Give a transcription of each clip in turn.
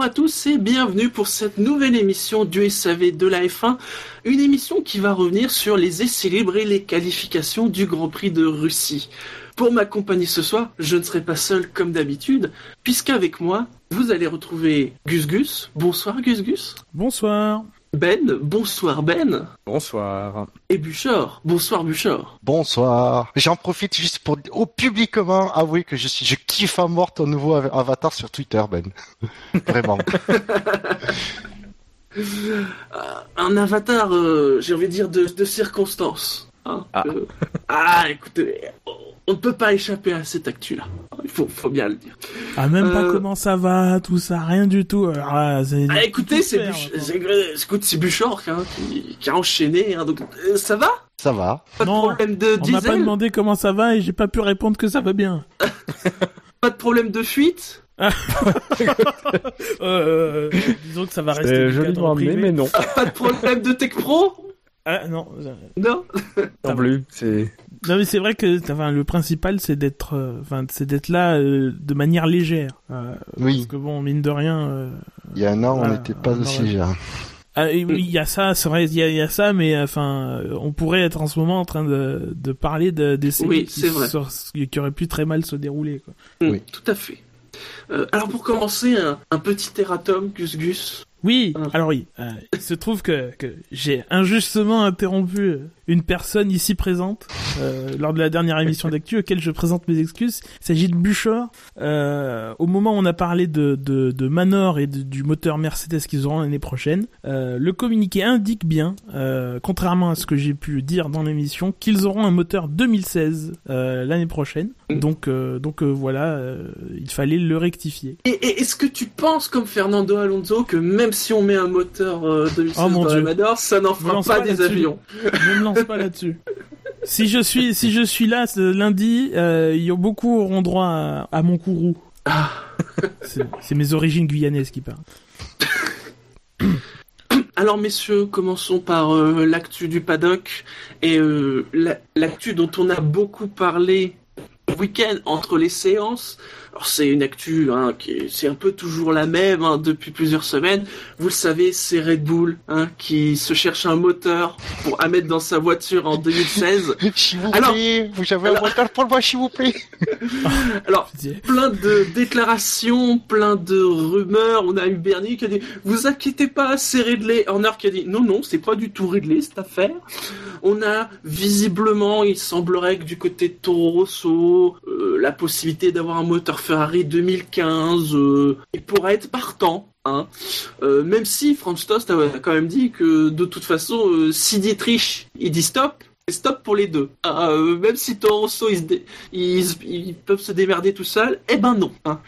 bonjour à tous et bienvenue pour cette nouvelle émission du SAV de la F1, une émission qui va revenir sur les essais libres et les qualifications du Grand Prix de Russie. Pour m'accompagner ce soir, je ne serai pas seul comme d'habitude, puisqu'avec moi, vous allez retrouver Gus Gus. Bonsoir Gus Gus. Bonsoir. Ben, bonsoir Ben. Bonsoir. Et Buchor, bonsoir Buchor. Bonsoir. J'en profite juste pour au publiquement avouer que je suis, je kiffe à mort ton nouveau avatar sur Twitter, Ben. Vraiment. Un avatar, euh, j'ai envie de dire, de, de circonstance. Hein, Ah. euh, ah, écoutez, on ne peut pas échapper à cette actu-là. Il faut, faut bien le dire. Ah, même pas Euh, comment ça va, tout ça, rien du tout. Alors, ah, Ah, écoutez, c'est euh, Buchor hein, qui, qui a enchaîné. hein, donc, euh, ça va? Ça va. Pas de Non, problème de On m'a pas demandé comment ça va et j'ai pas pu répondre que ça va bien. Pas de problème de fuite? Euh, disons que ça va rester amené, privé. mais non. Pas de problème de tech pro? Ah, non. Non Non plus. C'est. Non mais c'est vrai que enfin, le principal c'est d'être euh, enfin c'est d'être là euh, de manière légère. Euh, Oui. Parce que bon mine de rien euh, Il y a un an, on n'était pas aussi légers. ah, il y a ça, c'est vrai, il y a, il y a ça, mais enfin, on pourrait être en ce moment en train de, de parler de, des séries Oui, qui, auraient pu très mal se dérouler. Quoi. Mm, Oui. Tout à fait. Euh, alors pour commencer, un, un petit erratum, Gus Gus. Oui, Ah. alors oui, euh, il se trouve que, que j'ai injustement interrompu euh, une personne ici présente euh, lors de la dernière émission d'actu auquel je présente mes excuses. Il s'agit de Buchor. Euh, au moment où on a parlé de, de, de Manor et de- du moteur Mercedes qu'ils auront l'année prochaine, euh, le communiqué indique bien, euh, contrairement à ce que j'ai pu dire dans l'émission, qu'ils auront un moteur 2016 euh, l'année prochaine. Mm. Donc, euh, donc euh, voilà, euh, il fallait le rectifier. Et, et est-ce que tu penses, comme Fernando Alonso, que même si on met un moteur euh, 2016 Oh, dans la Dieu. Mador, ça n'en fera pas, pas des avions? Ne me lance pas là-dessus. Si je suis, si je suis là ce lundi, euh, y a beaucoup auront droit à, à mon courroux. Ah. C'est mes origines guyanaises qui parlent. Alors messieurs, commençons par euh, l'actu du paddock et euh, la- l'actu dont on a beaucoup parlé le week-end entre les séances. Alors c'est une actu hein, qui est- c'est un peu toujours la même hein, depuis plusieurs semaines. Vous le savez, c'est Red Bull hein, qui se cherche un moteur pour à mettre dans sa voiture en 2016. S'il vous Alors- plaît, vous avez alors- un moteur pour moi, s'il vous plaît. Alors plein de déclarations, plein de rumeurs. On a eu Bernie qui a dit Vous inquiétez pas, c'est Ridley. Horner qui a dit Non, non, c'est pas du tout Ridley cette affaire. On a visiblement, il semblerait que du côté de Toro Rosso, euh, la possibilité d'avoir un moteur Ferrari 2015, euh, il pourrait être partant. Hein. Euh, même si Franz Tost a quand même dit que de toute façon, euh, si Dietrich il dit stop, c'est stop pour les deux. Ah, euh, même si Toro Rosso il se dé- ils, peuvent se démerder tout seuls, eh ben non. hein.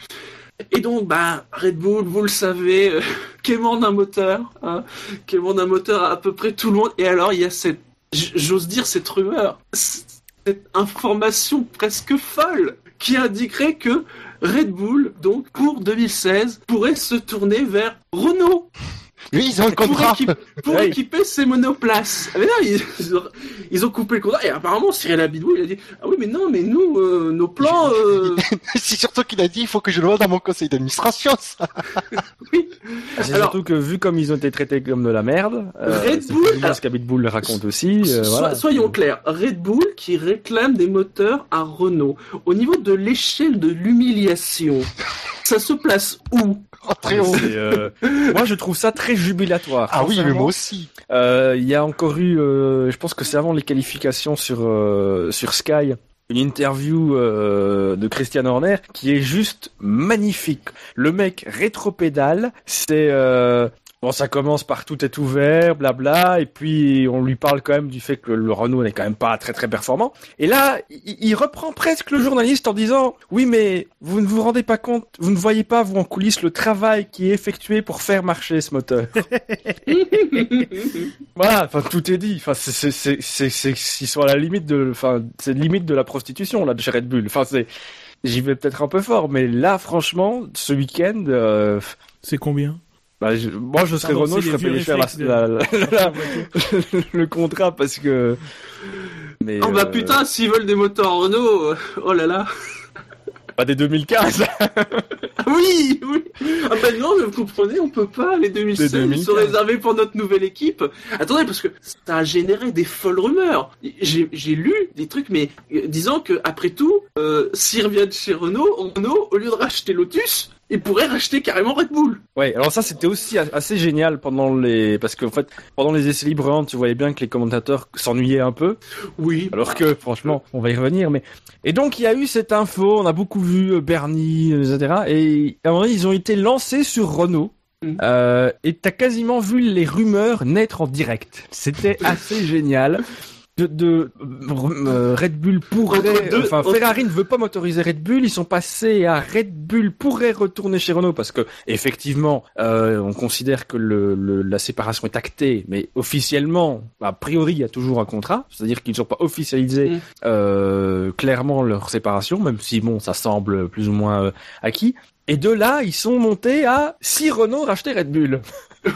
Et donc, bah, Red Bull, vous le savez, euh, quémande un moteur, hein, quémande un moteur à, à peu près tout le monde. Et alors, il y a cette, j'ose dire cette rumeur, cette information presque folle qui indiquerait que Red Bull, donc pour 2016, pourrait se tourner vers Renault Oui, ils ont le pour, contrat. équipe- pour Oui. équiper ses monoplaces. Mais non, ils, ils ont, coupé le contrat. Et apparemment, Cyril Abidou, il a dit Ah oui, mais non, mais nous, euh, nos plans. euh, C'est surtout qu'il a dit, il faut que je le vois dans mon conseil d'administration, ça. oui. C'est Alors- surtout que vu comme ils ont été traités comme de la merde, euh, Red Bull- moins ce le raconte aussi. euh, So- voilà. Soyons clairs, Red Bull qui réclame des moteurs à Renault. Au niveau de l'échelle de l'humiliation, ça se place où? Oh, très haut. Euh, moi, je trouve ça très jubilatoire. Ah oui, mais moi aussi. Euh, Il y a encore eu, euh, je pense que c'est avant les qualifications sur euh, sur Sky, une interview euh, de Christian Horner qui est juste magnifique. Le mec rétropédale, c'est euh, Bon, ça commence par tout est ouvert, blabla, et puis on lui parle quand même du fait que le Renault n'est quand même pas très très performant. Et là, il, reprend presque le journaliste en disant oui, mais vous ne vous rendez pas compte, vous ne voyez pas vous en coulisses le travail qui est effectué pour faire marcher ce moteur. voilà, enfin tout est dit. Enfin, c'est c'est c'est c'est c'est ils sont à la limite de, enfin c'est limite de la prostitution là de chez Red Bull. Enfin c'est J'y vais peut-être un peu fort, mais là, franchement, ce week-end, euh, C'est combien? Bah, je- moi, je serais Renault, je serais payé cher la, réflexes de- la- la- la- le contrat parce que. Mais, Oh bah euh, putain, s'ils veulent des moteurs Renault, euh, oh là là. Pas des 2015. Ah oui, oui. Ah bah non, mais vous comprenez, on peut pas. Les 2016 Les 2015. sont réservés pour notre nouvelle équipe. Attendez, parce que ça a généré des folles rumeurs. J'ai j'ai lu des trucs, mais euh, disant que après tout, euh, s'ils reviennent chez Renault, Renault, au lieu de racheter Lotus, ils pourraient racheter carrément Red Bull. Ouais, alors ça c'était aussi assez génial pendant les parce qu'en fait pendant les essais libres tu voyais bien que les commentateurs s'ennuyaient un peu Oui. alors que franchement on va y revenir mais et donc il y a eu cette info on a beaucoup vu euh, Bernie euh, etc et à un moment donné, ils ont été lancés sur Renault Mhm. euh, et t'as quasiment vu les rumeurs naître en direct c'était assez génial de, de euh, Red Bull pourrait, deux- enfin entre- Ferrari ne veut pas motoriser Red Bull, ils sont passés à Red Bull pourrait retourner chez Renault parce que effectivement, euh, on considère que le, le- la séparation est actée, mais officiellement, a priori, il y a toujours un contrat, c'est-à-dire qu'ils ne sont pas officialisé Mm. euh, clairement leur séparation, même si bon, ça semble plus ou moins euh, acquis. Et de là, ils sont montés à si Renault rachetait Red Bull.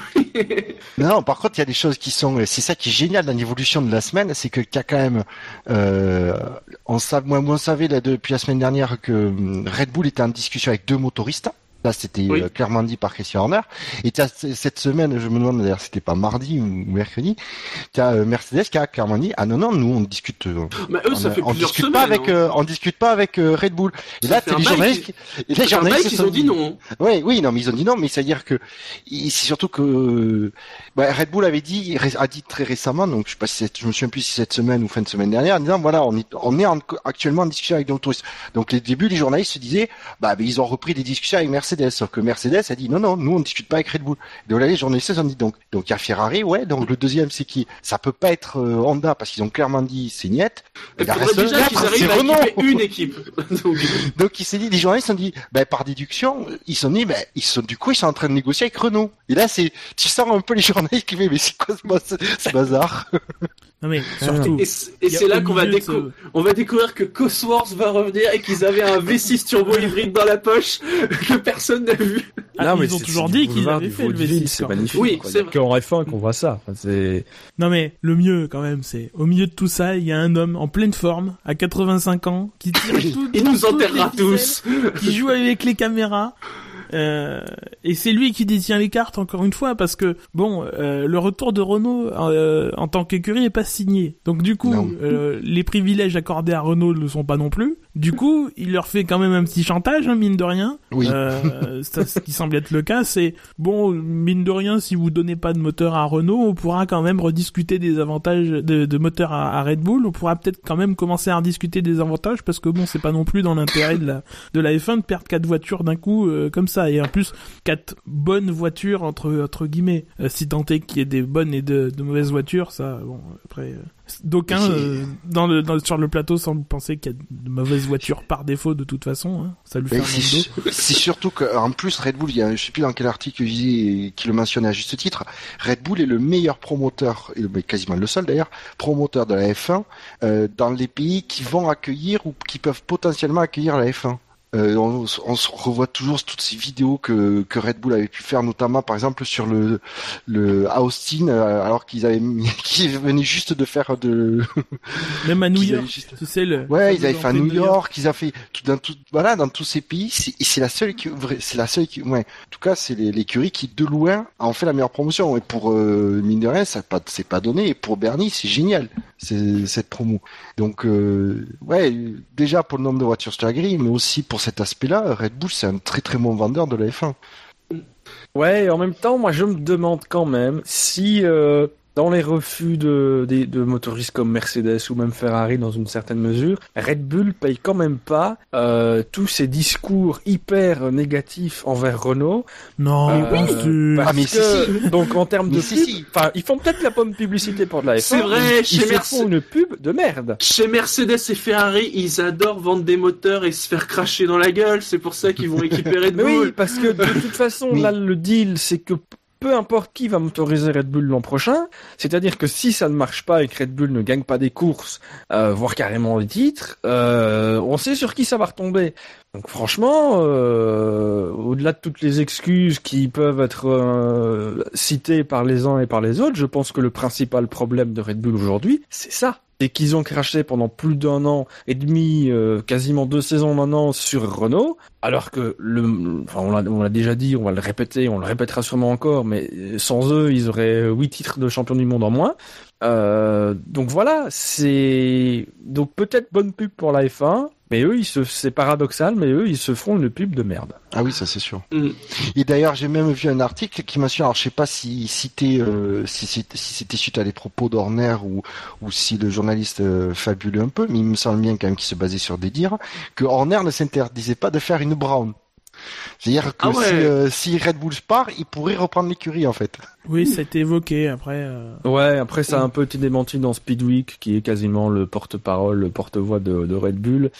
Non, par contre, il y a des choses qui sont. C'est ça qui est génial dans l'évolution de la semaine, c'est que qu'il y a quand même. Euh, on savait, moi, moi, on savait là, depuis la semaine dernière que hum, Red Bull était en discussion avec deux motoristes. Là, c'était Oui. euh, clairement dit par Christian Horner. Et cette semaine, je me demande d'ailleurs, c'était pas mardi ou mercredi, tu as Mercedes qui a clairement dit ah non non, nous on discute. euh, Mais eux, on, ça fait on plusieurs discute semaines. pas avec, hein. euh, on discute pas avec euh, Red Bull. Et Ça là, un les journalistes, qui- et les Ça journalistes sont ont dit non. oui, oui, non, mais ils ont dit non, mais c'est-à-dire que il- c'est surtout que bah, Red Bull avait dit, a dit très récemment, donc je sais pas si c'est- je me souviens plus si c'est cette semaine ou fin de semaine dernière, en disant voilà, on est, on est en- actuellement en discussion avec des touristes. Donc les débuts, les journalistes se disaient, bah, ils ont repris des discussions avec Mercedes, sauf que Mercedes a dit non, non, nous on discute pas avec Red Bull. Donc là, les journalistes ont dit donc, donc il y a Ferrari, ouais, donc le deuxième c'est qui? Ça peut pas être euh, Honda parce qu'ils ont clairement dit c'est niet. Et Il faudrait reste déjà quatre, qu'ils c'est arrivent à Renault. équiper une équipe. Donc, Donc il s'est dit, les journalistes ont dit, ben, par déduction, ils se sont dit, ben, ils sont, du coup, ils sont en train de négocier avec Renault. Et là, c'est, tu sens un peu les journalistes qui disent, mais c'est quoi ce, ce bazar? Non mais surtout. Et c'est là qu'on va, décou- on découvrir que Cosworth va revenir et qu'ils avaient un V6 turbo hybride dans la poche que personne n'a vu. Ah, Non, mais ils ont toujours dit qu'ils avaient fait le vaudeville, V6. C'est magnifique. Oui, c'est Il y a que en F1 qu'on voit ça. Non mais le mieux quand même, c'est au milieu de tout ça, il y a un homme en pleine forme, à 85 ans, qui tire tout, Il tout- nous enterrera tous. qui joue avec les caméras. Euh, et c'est lui qui détient les cartes encore une fois parce que bon, euh, le retour de Renault euh, en tant qu'écurie est pas signé. Donc du coup, euh, les privilèges accordés à Renault ne le sont pas non plus. Du coup, il leur fait quand même un petit chantage, hein, mine de rien. Oui. Euh, ça, ce qui semble être le cas, c'est bon, mine de rien, si vous donnez pas de moteur à Renault, on pourra quand même rediscuter des avantages de, de moteur à, à Red Bull. On pourra peut-être quand même commencer à rediscuter des avantages parce que bon, c'est pas non plus dans l'intérêt de la de la F1 de perdre quatre voitures d'un coup euh, comme ça et en plus quatre bonnes voitures entre entre guillemets. Euh, si tant est qu'il y ait des bonnes et de, de mauvaises voitures, ça, bon, après. euh, D'aucuns euh, dans le, dans, sur le plateau semblent penser qu'il y a de mauvaises voitures par défaut de toute façon. Hein. Ça lui fait un c'est surtout qu'en plus, Red Bull, il y a, je sais plus dans quel article qui le mentionnait à juste titre, Red Bull est le meilleur promoteur, et quasiment le seul d'ailleurs, promoteur de la F1 euh, dans les pays qui vont accueillir ou qui peuvent potentiellement accueillir la F1. Euh, on, on se revoit toujours toutes ces vidéos que, que Red Bull avait pu faire, notamment par exemple sur le, le Austin, euh, alors qu'ils avaient qu'ils venaient juste de faire de, Même à New York, avaient juste- tu sais le. Ouais, ils avaient fait à New York, ils avaient fait tout dans tout, voilà, dans tous ces pays. C'est la seule qui, c'est la seule qui, ouais. En tout cas, c'est l'écurie qui de loin a en fait la meilleure promotion. Et pour euh, mine de rien, ça a pas, c'est pas donné. Et pour Bernie, c'est génial, cette promo. Donc, euh, ouais, déjà pour le nombre de voitures sur la grille, mais aussi pour cet aspect-là, Red Bull, c'est un très très bon vendeur de la F1. Ouais, en même temps, moi je me demande quand même si euh, dans les refus de, des- de motoristes comme Mercedes ou même Ferrari dans une certaine mesure, Red Bull paye quand même pas euh, tous ces discours hyper négatifs envers Renault. Non, Euh, sûr. parce Ah, mais si, que, donc en termes de Mais si, pub, si. enfin ils font peut-être la bonne publicité pour de la F1. C'est vrai, mais chez ils se Merce- font une pub de merde. Chez Mercedes et Ferrari, ils adorent vendre des moteurs et se faire cracher dans la gueule. C'est pour ça qu'ils vont équiper Red Mais Bull. oui, parce que de toute façon, là, le deal, c'est que peu importe qui va motoriser Red Bull l'an prochain, c'est-à-dire que si ça ne marche pas et que Red Bull ne gagne pas des courses, euh, voire carrément les titres, euh, on sait sur qui ça va retomber. Donc franchement, euh, au-delà de toutes les excuses qui peuvent être citées par les uns et par les autres, je pense que le principal problème de Red Bull aujourd'hui, c'est ça. Et qu'ils ont craché pendant plus d'un an et demi, euh, quasiment deux saisons maintenant sur Renault, alors que le, enfin on l'a, déjà dit, on va le répéter, on le répétera sûrement encore, mais sans eux, ils auraient huit titres de champion du monde en moins. Euh, donc voilà, c'est donc peut-être bonne pub pour la F1, mais eux, ils se, c'est paradoxal, mais eux, ils se font une pub de merde. Ah oui, ça c'est sûr. Mm. Et d'ailleurs, j'ai même vu un article qui m'a su, alors je sais pas si c'était euh, si c'était si c'était suite à des propos d'Horner ou ou si le journaliste euh, fabulait un peu, mais il me semble bien quand même qu'il se basait sur des dires que Horner ne s'interdisait pas de faire une Brown. C'est-à-dire que Ah ouais. si, euh, si Red Bull part, il pourrait reprendre l'écurie en fait. Oui, ça a été évoqué après. euh, Ouais, après ça a un peu été démenti dans Speedweek, qui est quasiment le porte-parole, le porte-voix de, de Red Bull.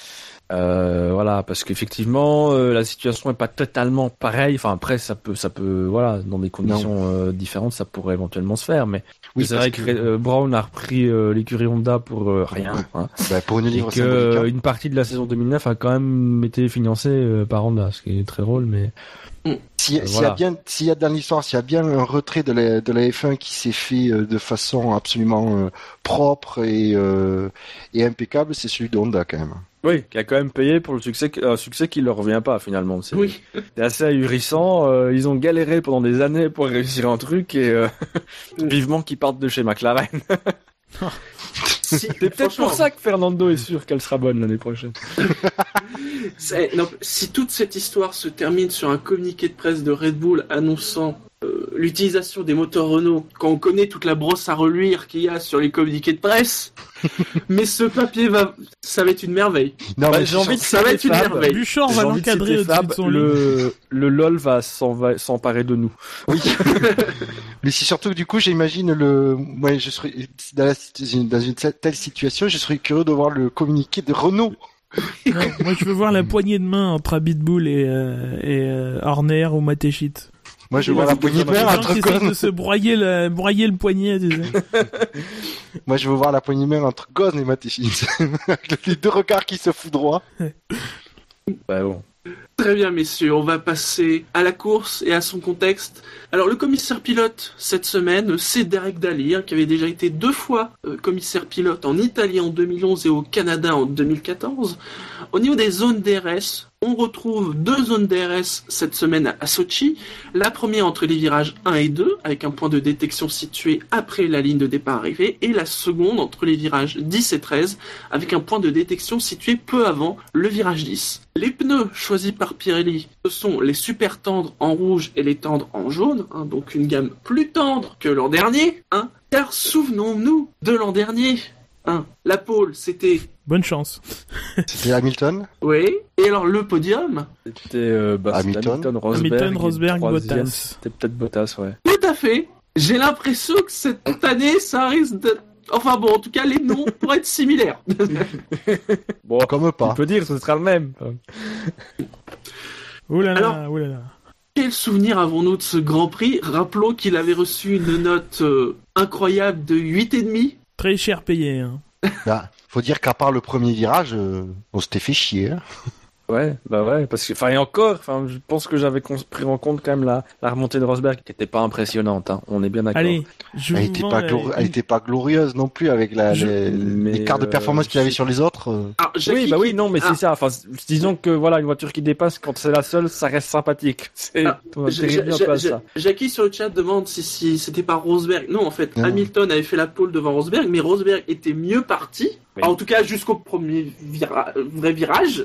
Euh, voilà, parce qu'effectivement, euh, la situation est pas totalement pareille. Enfin, après, ça peut, ça peut, voilà, dans des conditions euh, différentes, ça pourrait éventuellement se faire. Mais c'est parce vrai que, euh, Brown a repris euh, l'écurie Honda pour euh, rien. hein. bah, pour une livre que une partie de la saison 2009 a quand même été financée euh, par Honda, ce qui est très drôle, mais S'il y, a bien, s'il y a dans l'histoire, s'il y a bien un retrait de la, de la F1 qui s'est fait euh, de façon absolument euh, propre et, euh, et impeccable, c'est celui de Honda quand même. oui, qui a quand même payé pour le succès, un succès qui leur revient pas finalement. C'est Oui. c'est assez ahurissant. euh, ils ont galéré pendant des années pour réussir un truc et euh, vivement qu'ils partent de chez McLaren. C'est peut-être pour ça que Fernando est sûr qu'elle sera bonne l'année prochaine. non, si toute cette histoire se termine sur un communiqué de presse de Red Bull annonçant euh, l'utilisation des moteurs Renault, quand on connaît toute la brosse à reluire qu'il y a sur les communiqués de presse, mais ce papier va, ça va être une merveille. Non, Bah, mais j'ai envie de ça va être une Fab. merveille. Buchor J'ai va l'encadrer le, le LOL va s'emparer de nous. Oui. Mais c'est surtout que du coup, j'imagine le. Moi, je serais dans, la- dans une telle situation, je serais curieux de voir le communiqué de Renault. Non, moi, je veux voir la poignée de main entre Abitbull et, euh, et euh, Horner ou Matechit. Moi, je vois la poignée de essayent Ghosn. de se broyer le, broyer le poignet. Moi, je veux voir la poignée de entre Ghosn et Matechins. Les deux regards qui se foudroient. Bah bon. Très bien, messieurs, on va passer à la course et à son contexte. Alors, le commissaire pilote cette semaine, c'est Derek Daly, hein, qui avait déjà été deux fois euh, commissaire pilote en Italie en 2011 et au Canada en 2014. Au niveau des zones DRS, on retrouve deux zones DRS cette semaine à Sochi. La première entre les virages 1 et 2, avec un point de détection situé après la ligne de départ arrivée, et la seconde entre les virages 10 et 13, avec un point de détection situé peu avant le virage 10. Les pneus choisis par Pirelli, ce sont les super tendres en rouge et les tendres en jaune, hein, donc une gamme plus tendre que l'an dernier, hein, car souvenons-nous de l'an dernier. Hein, la pole, c'était... Bonne chance. C'était Hamilton. Oui, et alors le podium C'était euh, bah, Hamilton. Hamilton, Rosberg, Hamilton, Rosberg, Bottas. C'était peut-être Bottas, ouais. Tout à fait. J'ai l'impression que cette année, ça risque de... Enfin bon, en tout cas, les noms pourraient être similaires. Bon, Comme on pas. peut dire que ce sera le même. Ouh là là, Alors- ouh là là. Quel souvenir avons-nous de ce Grand Prix? Rappelons qu'il avait reçu une note euh, incroyable de 8,5. Très cher payé. Hein. Bah, faut dire qu'à part le premier virage, euh, on s'était fait chier. hein. Ouais, bah ouais, parce que, enfin, et encore, enfin, je pense que j'avais pris en compte quand même la, la remontée de Rosberg, qui était pas impressionnante, hein. On est bien d'accord. Allez, je Elle vous était vends pas, la- glori- elle était pas glorieuse non plus avec la, Je- les, l'écart de euh, performance qu'il avait sur les autres. euh. Jackie Oui, bah oui, non, mais Ah, c'est ça. Enfin, disons que voilà, une voiture qui dépasse quand c'est la seule, ça reste sympathique. C'est, Ah. Jackie sur le chat demande si, si c'était pas Rosberg. Non, en fait, Non. Hamilton avait fait la pole devant Rosberg, mais Rosberg était mieux parti. Oui. En tout cas, jusqu'au premier vira- vrai virage.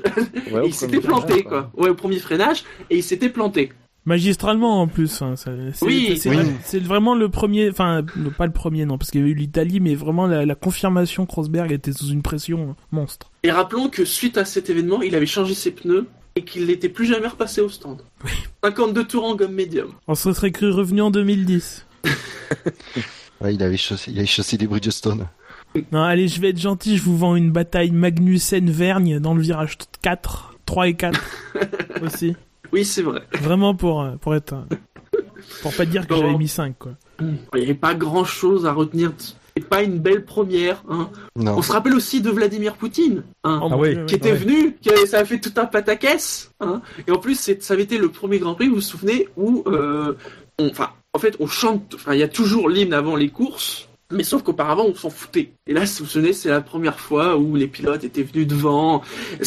Ouais, il s'était planté, virage, quoi. Ouais, au premier freinage. Et il s'était planté. Magistralement en plus. hein, ça- c'est, Oui, oui. vraiment le premier, enfin pas le premier non, parce qu'il y a eu l'Italie, mais vraiment la, la confirmation que Rosberg était sous une pression monstre. Et rappelons que suite à cet événement, il avait changé ses pneus et qu'il n'était plus jamais repassé au stand. 52 tours en gomme médium. On se serait cru revenu en 2010. Ouais, il avait chaussé, il avait chaussé des Bridgestone. Non, allez, je vais être gentil, je vous vends une bataille Magnussen-Vergne dans le virage 4, 3 et 4 aussi. Oui, c'est vrai. Vraiment pour, euh, pour être... euh, Pour pas dire que Bon. j'avais mis 5, quoi. Il n'y avait pas grand chose à retenir. C'est pas une belle première. Hein. Non. On se rappelle aussi de Vladimir Poutine. Hein. Ah mon oui, qui oui. était ouais. venu, qui avait, ça a fait tout un pataquès, hein. Et en plus, ça avait été le premier Grand Prix, vous vous souvenez, où, euh, on- en fait, on chante, il y a toujours l'hymne avant les courses, Mais sauf qu'auparavant, on s'en foutait. Et là, si vous vous souvenez, c'est la première fois où les pilotes étaient venus devant.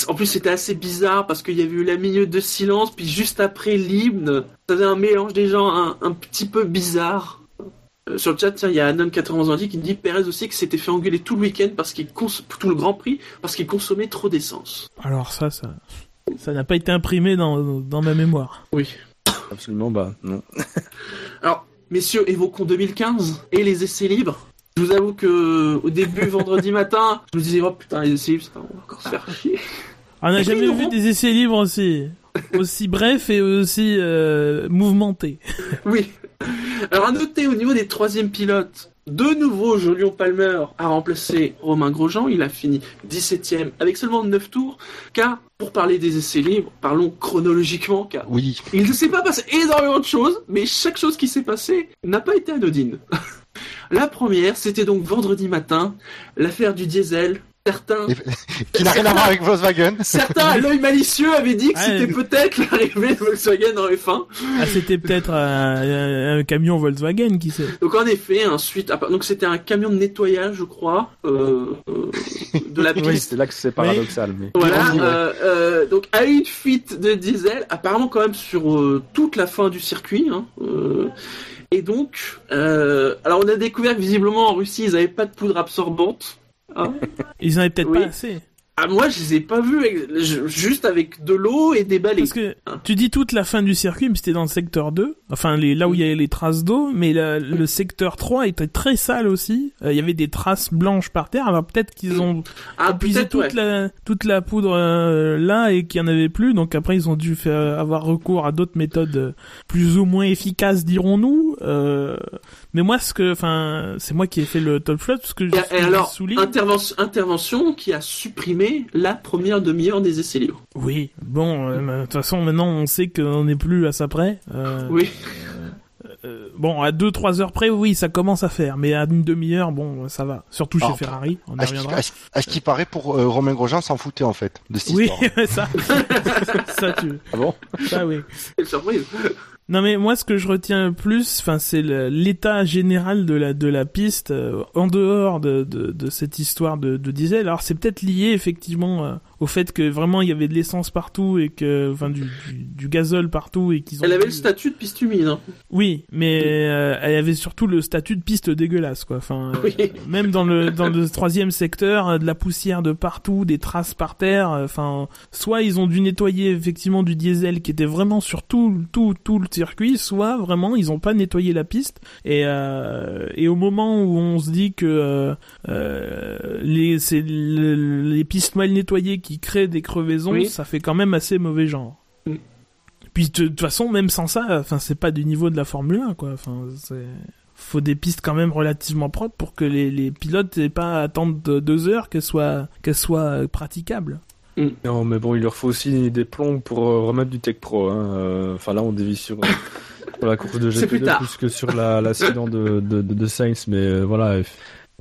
En plus, c'était assez bizarre parce qu'il y avait eu la minute de silence, puis juste après l'hymne, ça faisait un mélange des gens un, un petit peu bizarre. Euh, sur le chat, tiens, il y a Anon91 ans qui me dit Perez aussi qui s'était fait engueuler tout le week-end parce qu'il cons... tout le Grand Prix parce qu'il consommait trop d'essence. Alors ça, ça, ça n'a pas été imprimé dans, dans ma mémoire. Oui. Absolument, bah non. Alors, messieurs, évoquons 2015 et les essais libres. Je vous avoue que au début, vendredi matin, je me disais, oh putain, les essais libres, ça, on va encore se faire chier. On n'a jamais vu des essais libres aussi, aussi brefs et aussi euh, mouvementés. Oui. Alors, à noter au niveau des troisième pilotes, de nouveau, Jolion Palmer a remplacé Romain Grosjean. Il a fini 17ème avec seulement 9 tours. Car, pour parler des essais libres, parlons chronologiquement, car Oui. il ne s'est pas passé énormément de choses, mais chaque chose qui s'est passée n'a pas été anodine. La première, c'était donc vendredi matin, l'affaire du diesel. Certains, Qui n'a rien à voir avec Volkswagen. certains à l'œil malicieux avaient dit que Ouais. c'était peut-être l'arrivée de Volkswagen en F1. Ah, c'était peut-être un, un camion Volkswagen, qui sait. Donc en effet, ensuite, ah, donc c'était un camion de nettoyage, je crois, euh, euh, de la Oui, piste. c'est là que c'est paradoxal. Mais... Voilà, Oui, ouais. euh, euh, donc à une fuite de diesel, apparemment quand même sur euh, toute la fin du circuit. Hein, euh, et donc, euh, alors on a découvert que visiblement en Russie, ils n'avaient pas de poudre absorbante. Hein. Ils en avaient peut-être Oui. pas assez. Ah moi, je les ai pas vus avec- juste avec de l'eau et des balais. Parce que tu dis toute la fin du circuit, mais c'était dans le secteur 2, enfin les, là où il y avait les traces d'eau, mais la- le secteur 3 était très sale aussi. Euh, Il y avait des traces blanches par terre, alors peut-être qu'ils ont ah épuisé toute, ouais. la, toute la poudre euh, là et qu'il n'y en avait plus, donc après ils ont dû faire, avoir recours à d'autres méthodes euh, plus ou moins efficaces, dirons-nous. Euh, mais moi, ce que, enfin, c'est moi qui ai fait le top flop, parce que je, Et, et je alors, souligne- intervention, intervention qui a supprimé la première demi-heure des essais libres. Oui, bon, euh, de toute façon, maintenant on sait qu'on n'est plus à ça près. Euh, Oui. euh, bon, à 2-3 heures près, oui, ça commence à faire, mais à une demi-heure, bon, ça va. Surtout chez Alors, Ferrari, on y À ce qui- reviendra. à ce- qui paraît, pour euh, Romain Grosjean, s'en foutait en fait de cette Oui, histoire. ça, ça, tu, Ah bon? ça, oui. Quelle surprise. Non mais moi ce que je retiens le plus, enfin c'est l'état général de la de la piste euh, en dehors de, de, de cette histoire de, de diesel. Alors c'est peut-être lié effectivement euh, au fait que vraiment il y avait de l'essence partout et que enfin du, du, du gazole partout et qu'ils ont Elle avait le statut de piste humide. Hein. Oui, mais euh, elle avait surtout le statut de piste dégueulasse quoi. Enfin Oui. même dans le dans le troisième secteur, de la poussière de partout, des traces par terre. Enfin, soit ils ont dû nettoyer effectivement du diesel qui était vraiment sur tout tout tout le circuit, soit vraiment ils ont pas nettoyé la piste. Et euh, et au moment où on se dit que euh, euh, les c'est le- les pistes mal nettoyées qui créent des crevaisons, Oui. ça fait quand même assez mauvais genre. Mm. Puis de toute façon, même sans ça, enfin c'est pas du niveau de la Formule 1 quoi. Enfin c'est faut des pistes quand même relativement propres pour que les, les pilotes aient pas à attendre de- deux heures qu'elles soient qu'elles soient euh, praticables. Non, mais bon, il leur faut aussi des plombs pour euh, remettre du Tech Pro. Hein. Euh, Enfin, là, on dévie sur, sur la course de C'est plus GP2 tard. plus que sur la- l'accident de, de, de, de Sainz. Mais euh, voilà,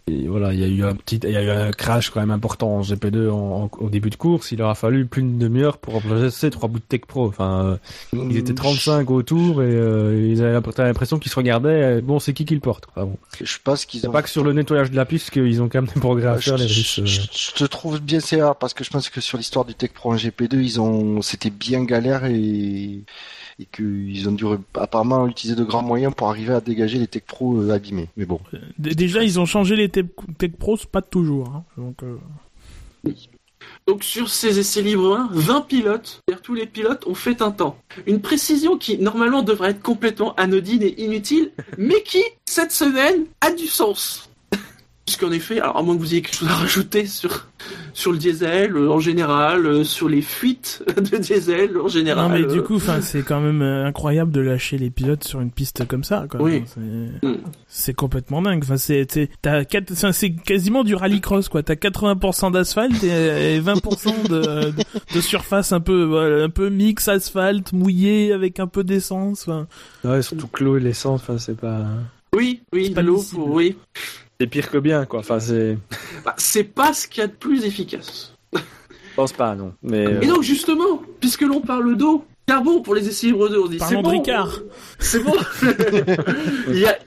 et voilà, il y a eu un petit, il y a eu un crash quand même important en GP2 en- en- au début de course. Il leur a fallu plus d'une demi-heure pour remplacer trois bouts de Tech Pro. Enfin, euh, ils étaient 35 autour et euh, ils avaient l'impression qu'ils se regardaient. Bon, c'est qui qui le porte quoi. Bon. Je pense qu'ils C'est ont. pas que sur le nettoyage de la piste qu'ils ont quand même des progrès à je, faire les je- Russes. euh. je- je te trouve bien sévère parce que je pense que sur l'histoire du Tech Pro en GP2, ils ont, c'était bien galère et, et qu'ils ont dû re- apparemment utiliser de grands moyens pour arriver à dégager les Tech Pro euh, abîmés. Mais bon. D- Déjà, ils ont changé les Tech Tech Pro, c'est pas toujours. Hein. Donc, euh, Donc sur ces essais libres 1, 20 pilotes, c'est-à-dire tous les pilotes ont fait un temps. Une précision qui normalement devrait être complètement anodine et inutile, mais qui, cette semaine, a du sens. Puisqu'en effet, alors à moins que vous ayez quelque chose à rajouter sur, sur le diesel euh, en général, euh, sur les fuites de diesel en général. non mais euh, du coup, enfin c'est quand même euh, incroyable de lâcher les pilotes sur une piste comme ça. Quoi. Oui. C'est- Mm. C'est complètement dingue. Enfin c'est c'est- t'as quatre- enfin, c'est quasiment du rallycross quoi. T'as 80% d'asphalte et, et 20% de, de, de surface un peu voilà, un peu mix asphalte mouillé avec un peu d'essence. Ouais, surtout que l'eau et l'essence, enfin, c'est pas. Oui, oui, pas l'eau, oui. C'est pire que bien, quoi. Enfin, c'est. Bah, c'est pas ce qu'il y a de plus efficace. Je pense pas, non. Mais. euh, Et donc justement, puisque l'on parle d'eau, Carbon pour les essais libres 2, on se dit c'est bon. Ricard. C'est bon.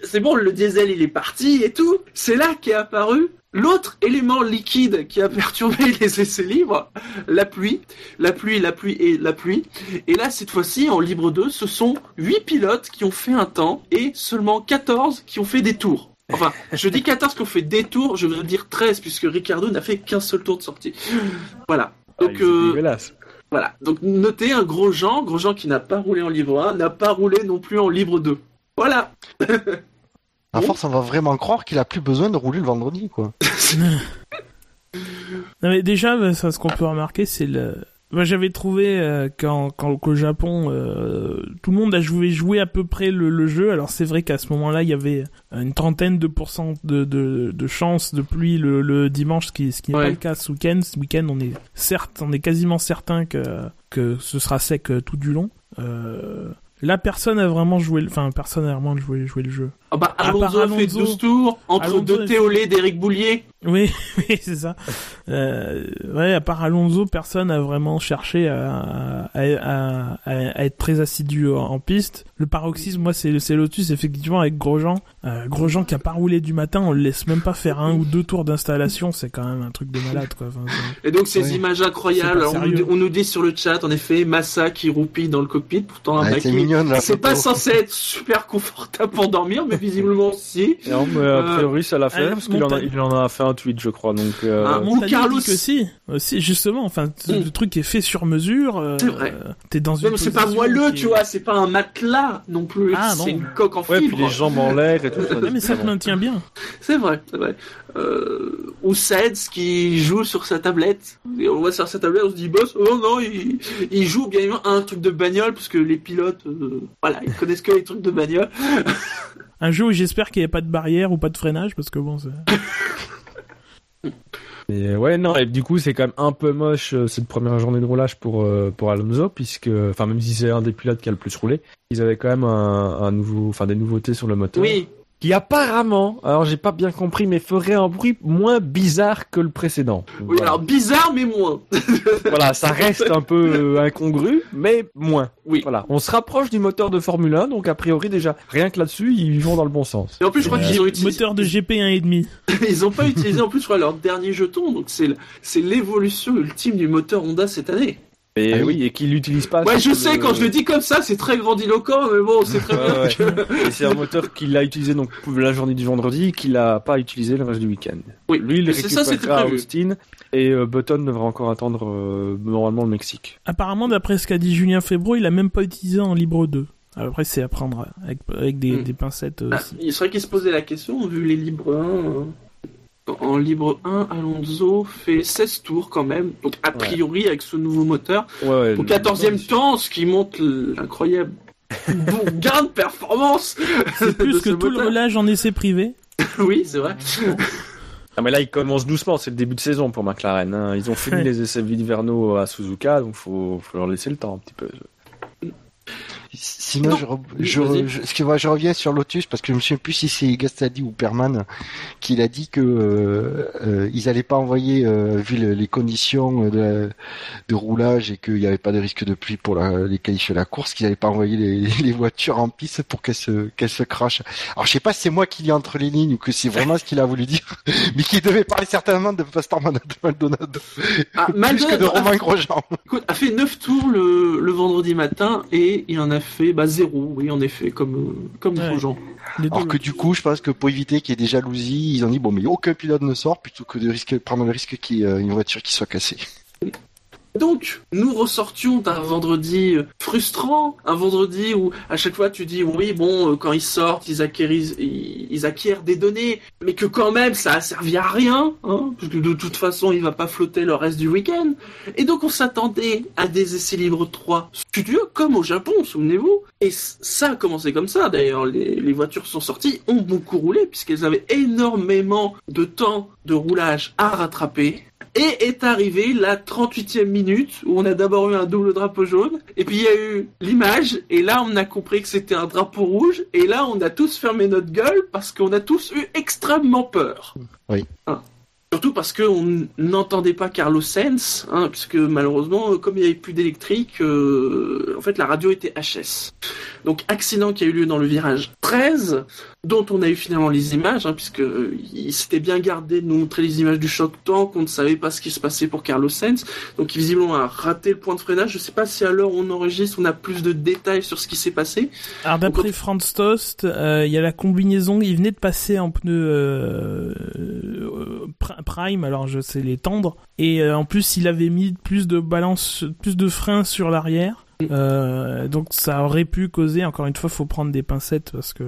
C'est bon, le diesel il est parti et tout. C'est là qu'est apparu l'autre élément liquide qui a perturbé les essais libres, la pluie, la pluie, la pluie et la pluie. Et là, cette fois-ci, en libre 2, ce sont 8 pilotes qui ont fait un temps et seulement 14 qui ont fait des tours. Enfin, je dis 14 qui ont fait des tours, je veux dire 13 puisque Ricardo n'a fait qu'un seul tour de sortie. Voilà. Donc, Ah, il est euh, voilà. Donc, notez un gros Jean, gros Jean qui n'a pas roulé en livre 1, n'a pas roulé non plus en livre 2. Voilà. À force, on va vraiment croire qu'il a plus besoin de rouler le vendredi, quoi. Non mais déjà, ça, ce qu'on peut remarquer, c'est le. Moi, j'avais trouvé euh, quand, quand qu'au Japon, euh, tout le monde a joué, joué à peu près le, le jeu. Alors c'est vrai qu'à ce moment-là, il y avait une trentaine de pourcents de, de, de chances de pluie le, le dimanche, ce qui, ce qui n'est Ouais. pas le cas ce week-end. Ce week-end, on est certes, on est quasiment certain que que ce sera sec euh, tout du long. Euh, là, personne a vraiment joué, enfin personne a vraiment joué, joué le jeu. Ah bah, À part Alonso a fait Alonso. 12 tours entre Alonso, deux Théolé d'Éric Boulier. Oui, oui, c'est ça. Euh, ouais, à part Alonso, personne n'a vraiment cherché à, à, à, à- à être très assidu en, en piste. Le paroxysme, moi, c'est Lotus, effectivement, avec Grosjean. Euh, Grosjean qui a pas roulé du matin, on le laisse même pas faire un ou deux tours d'installation, c'est quand même un truc de malade, quoi. Enfin, Et donc ces images incroyables. on, nous, sérieux. on nous dit sur le chat, en effet, Massa qui roupille dans le cockpit, pourtant un Ah, mec c'est pas censé être super confortable pour dormir, mais visiblement si. Non, mais a priori, ça l'a fait, euh, parce qu'il en, a- il en a fait un tweet, je crois. Donc, euh, Ah, Ou Montagnier Carlos. que si, aussi, justement, enfin, Mm. le truc est fait sur mesure. euh, C'est vrai. T'es dans une Même c'est pas moelleux, qui- tu vois, c'est pas un matelas non plus. Ah, non. c'est une coque en ouais, puis fibre. les jambes en l'air et tout. Ouais, mais ça te maintient bien. C'est vrai, c'est vrai. Euh, ou Seds qui joue sur sa tablette. Et on voit sur sa tablette, on se dit, boss, oh non, il, il joue bien évidemment un truc de bagnole, parce que les pilotes, euh, voilà, ils connaissent que les trucs de bagnole. Un jeu où j'espère qu'il n'y a pas de barrière ou pas de freinage, parce que bon, c'est... Et ouais, non, et du coup, c'est quand même un peu moche euh, cette première journée de roulage pour euh, pour Alonso, puisque, enfin, même si c'est un des pilotes qui a le plus roulé, ils avaient quand même un, un nouveau, enfin, des nouveautés sur le moteur. Oui, Qui apparemment, alors j'ai pas bien compris, mais ferait un bruit moins bizarre que le précédent. oui, Voilà. alors bizarre, mais moins. Voilà, ça reste un peu euh, incongru, mais moins. Oui. Voilà, on se rapproche du moteur de Formule 1, donc a priori déjà, rien que là-dessus, ils vont dans le bon sens. Et en plus, je crois Euh, qu'ils ont utilisé. Moteur de GP 1,5. Ils ont pas utilisé en plus, je crois, leur dernier jeton, donc c'est l'évolution ultime du moteur Honda cette année. Et Ah oui. oui, et qu'ils l'utilisent pas. Ouais, je sais, le- quand je le dis comme ça, c'est très grandiloquent, mais bon, c'est très bien ouais. que... Et c'est un moteur qu'il a utilisé donc la journée du vendredi, qu'il a pas utilisé le reste du week-end. Oui, Lui, il c'est ça, c'était prévu. Austin et euh, Button devra encore attendre euh, normalement le Mexique. Apparemment, d'après ce qu'a dit Julien Febro, il a même pas utilisé en libre 2. Après, c'est à prendre avec, avec des, des pincettes euh, Ah, il serait qu'il se posait la question, vu les libres 1. euh, En libre 1, Alonso fait 16 tours quand même. Donc, a priori, avec ce nouveau moteur. Ouais, ouais. Au le- 14e temps, ce qui montre l'incroyable bon gain de performance. C'est plus que tout le moteur. relâche en essai privé. Oui, c'est vrai. Ah, mais là, il commence doucement, c'est le début de saison pour McLaren. hein. Ils ont fini Ouais. les essais hivernaux à Suzuka, donc faut, faut leur laisser le temps un petit peu. Sinon, Non. je, re- Oui, je, vas-y. je, excuse-moi, je reviens sur Lotus parce que je me souviens plus si c'est Gastaldi ou Perman qui a dit que euh, euh, ils allaient pas envoyer, euh, vu le- les conditions de, de roulage et qu'il n'y avait pas de risque de pluie pour la, les qualifier à la course, qu'ils allaient pas envoyer les, les voitures en piste pour qu'elles se qu'elles se crachent. Alors je sais pas si c'est moi qui lis entre les lignes ou que c'est vraiment ce qu'il a voulu dire, mais qu'il devait parler certainement de Pastor Maldonado Ah, plus que Maldonado de Romain Grosjean. Écoute, a fait 9 tours le, le vendredi matin et il en a fait bah, 0, oui, en effet, comme, comme Ouais. Deux, Alors que du coup, je pense que pour éviter qu'il y ait des jalousies, ils ont dit bon, mais aucun pilote ne sort plutôt que de risquer, prendre le risque qu'il y ait euh, une voiture qui soit cassée. Donc, nous ressortions d'un vendredi euh, frustrant, un vendredi où à chaque fois tu dis oui, bon, euh, quand ils sortent, ils acquièrent, des données, mais que quand même ça a servi à rien, hein, parce que de toute façon il va pas flotter le reste du week-end. Et donc on s'attendait à des essais libres 3 studieux comme au Japon, souvenez-vous. Et ça a commencé comme ça d'ailleurs, les voitures sont sorties, ont beaucoup roulé puisqu'elles avaient énormément de temps de roulage à rattraper. Et est arrivée la 38e minute où on a d'abord eu un double drapeau jaune, et puis il y a eu l'image, et là on a compris que c'était un drapeau rouge, et là on a tous fermé notre gueule parce qu'on a tous eu extrêmement peur. Oui. Hein. Surtout parce qu'on n'entendait pas Carlos Sainz, hein, puisque malheureusement, comme il n'y avait plus d'électrique, euh, en fait la radio était HS. Donc accident qui a eu lieu dans le virage 13, dont on a eu finalement les images, hein, puisque euh, il s'était bien gardé de nous montrer les images du choc tant qu'on ne savait pas ce qui se passait pour Carlos Sainz. Donc visiblement a raté le point de freinage. Je ne sais pas si à l'heure on enregistre, on a plus de détails sur ce qui s'est passé. Alors d'après Franz Tost, euh, il y a la combinaison, il venait de passer en pneu euh, euh, prime, alors je sais les tendre, et en plus il avait mis plus de balance, plus de frein sur l'arrière. Euh, donc ça aurait pu causer, encore une fois, faut prendre des pincettes parce que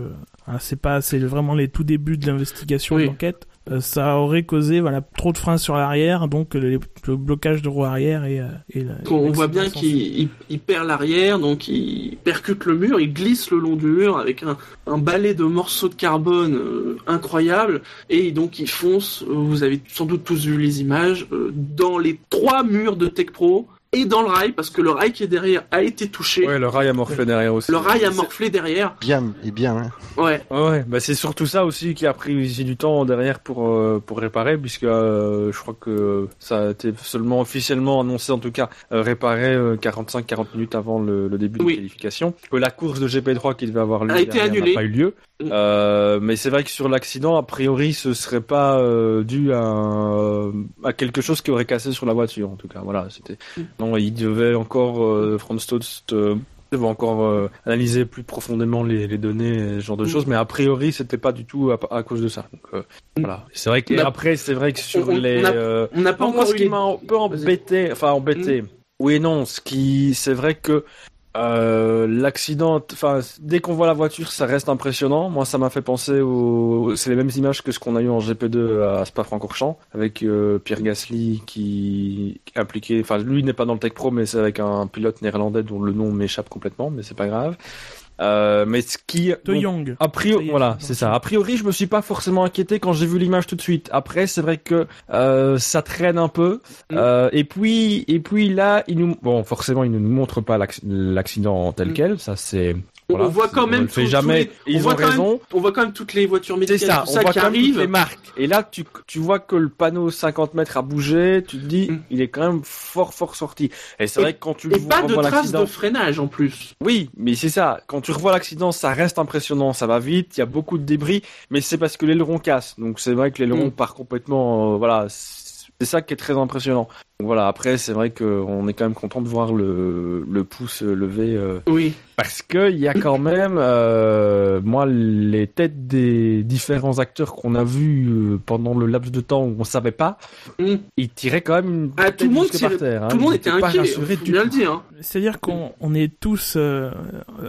hein, c'est pas, c'est vraiment les tout débuts de l'investigation Oui. de l'enquête. Euh, ça aurait causé voilà trop de freins sur l'arrière, donc le, le blocage de roue arrière et, euh, et la- On voit bien qu'il il- il perd l'arrière, donc il percute le mur, il glisse le long du mur avec un, un balai de morceaux de carbone euh, incroyable, et donc il fonce, euh, vous avez sans doute tous vu les images, euh, dans les trois murs de Tech Pro, et dans le rail, parce que le rail qui est derrière a été touché, Ouais, le rail a morflé derrière aussi. le rail a morflé derrière, Bien, et bien. hein. ouais. Ouais, ouais, bah c'est surtout ça aussi qui a pris du temps derrière pour euh, pour réparer, puisque euh, je crois que ça a été seulement officiellement annoncé en tout cas euh, réparé 45-40 minutes avant le, le début Oui. de qualification. Que la course de GP3 qui devait avoir lieu A été annulée. n'a pas eu lieu. Mm. Euh, mais c'est vrai que sur l'accident, a priori, ce serait pas euh, dû à quelque chose qui aurait cassé sur la voiture. En tout cas, voilà, c'était. Mm. Non, il devait encore euh, Franz Tost euh, devait encore euh, analyser plus profondément les, les données, ce genre de Mm. choses. Mais a priori, c'était pas du tout à, à cause de ça. Donc euh, Mm. voilà. C'est vrai que a- après, c'est vrai que sur on- les. euh, On n'a pas encore ce qui m'a un peu embêté, enfin embêté, oui et non, ce qui, c'est vrai que euh, l'accident, enfin, dès qu'on voit la voiture, ça reste impressionnant. Moi, ça m'a fait penser au, c'est les mêmes images que ce qu'on a eu en GP2 à Spa-Francorchamps, avec euh, Pierre Gasly qui impliqué, enfin, lui n'est pas dans le Tech Pro, mais c'est avec un pilote néerlandais dont le nom m'échappe complètement, mais c'est pas grave. Euh, mais ce qui, De bon, Young. a priori, voilà, c'est ça. A priori, je me suis pas forcément inquiété quand j'ai vu l'image tout de suite. Après, c'est vrai que euh, ça traîne un peu. Mm. Euh, et puis, et puis là, il nous, bon, forcément, il ne nous montre pas l'acc- l'accident tel Mm. quel. Ça, c'est. On voit quand on même fait jamais. les- on Ils voit ont quand même- raison. On voit quand même toutes les voitures C'est médicales ça, tout on ça voit qui arrivent. les marques. Et là, tu, tu vois que le panneau 50 mètres a bougé, tu te dis, Mm. il est quand même fort, fort sorti. Et c'est vrai que quand tu Et pas de traces de freinage en plus. oui, mais c'est ça. Quand tu revois l'accident, ça reste impressionnant, ça va vite, il y a beaucoup de débris, mais c'est parce que l'aileron casse. Donc c'est vrai que l'aileron Mm. part complètement. euh, voilà, c'est ça qui est très impressionnant. Donc voilà, après c'est vrai qu'on est quand même content de voir le, le pouce levé euh, Oui. parce que il y a quand même, euh, moi, les têtes des différents acteurs qu'on a vus euh, pendant le laps de temps où on savait pas, Mm. ils tiraient quand même une Ah, tête tout le monde par terre. hein. Tout le monde était inquiet. bien tout. le dire. hein. C'est-à-dire qu'on on est tous,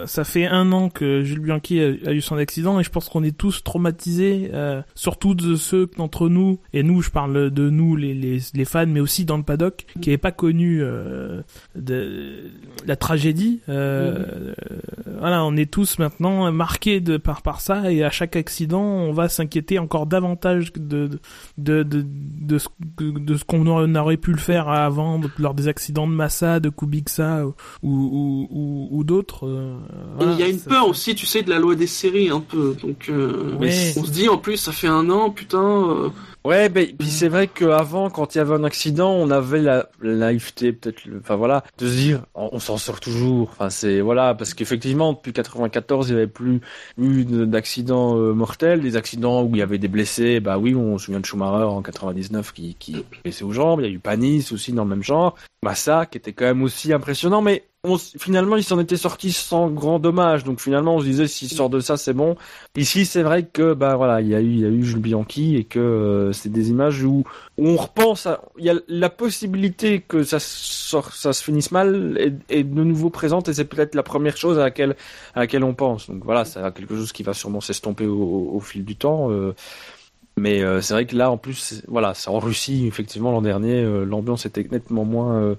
ça fait un an que Jules Bianchi a, a eu son accident et je pense qu'on est tous traumatisés, euh, surtout de ceux d'entre nous, et nous je parle de nous les, les, les fans, mais aussi dans le qui n'avaient pas connu euh, de, la tragédie. Euh, euh, voilà, on est tous maintenant marqués de, par, par ça et à chaque accident on va s'inquiéter encore davantage de, de, de, de, ce, de ce qu'on aurait pu le faire avant lors des accidents de Massa, de Kubica ou, ou, ou, ou d'autres. euh, voilà, il y a une ça- peur aussi, tu sais, de la loi des séries un peu. Donc, on se dit en plus, ça fait un an, putain. Ouais, ben puis c'est vrai qu'avant, quand il y avait un accident, on avait la la naïveté, peut-être, enfin voilà, de se dire, on, s'en sort toujours. Enfin c'est voilà, parce qu'effectivement, depuis 94, il n'y avait plus eu de- d'accidents euh, mortels, des accidents où il y avait des blessés. Bah oui, on se souvient de Schumacher en 99 qui qui blessé aux jambes. Il y a eu Panis aussi dans le même genre. Massa qui était quand même aussi impressionnant, mais on, finalement, il s'en était sorti sans grand dommage. Donc finalement, on se disait, s'il sort de ça, c'est bon. Ici, c'est vrai que bah voilà, il y a eu il y a eu Jules Bianchi et que euh, c'est des images où, où on repense à il y a la possibilité que ça sort, ça se finisse mal est, est de nouveau présente et c'est peut-être la première chose à laquelle à laquelle on pense. Donc voilà, c'est quelque chose qui va sûrement s'estomper au, au, au fil du temps. euh, mais euh, c'est vrai que là, en plus, voilà, c'est en Russie, effectivement, l'an dernier, euh, l'ambiance était nettement moins euh,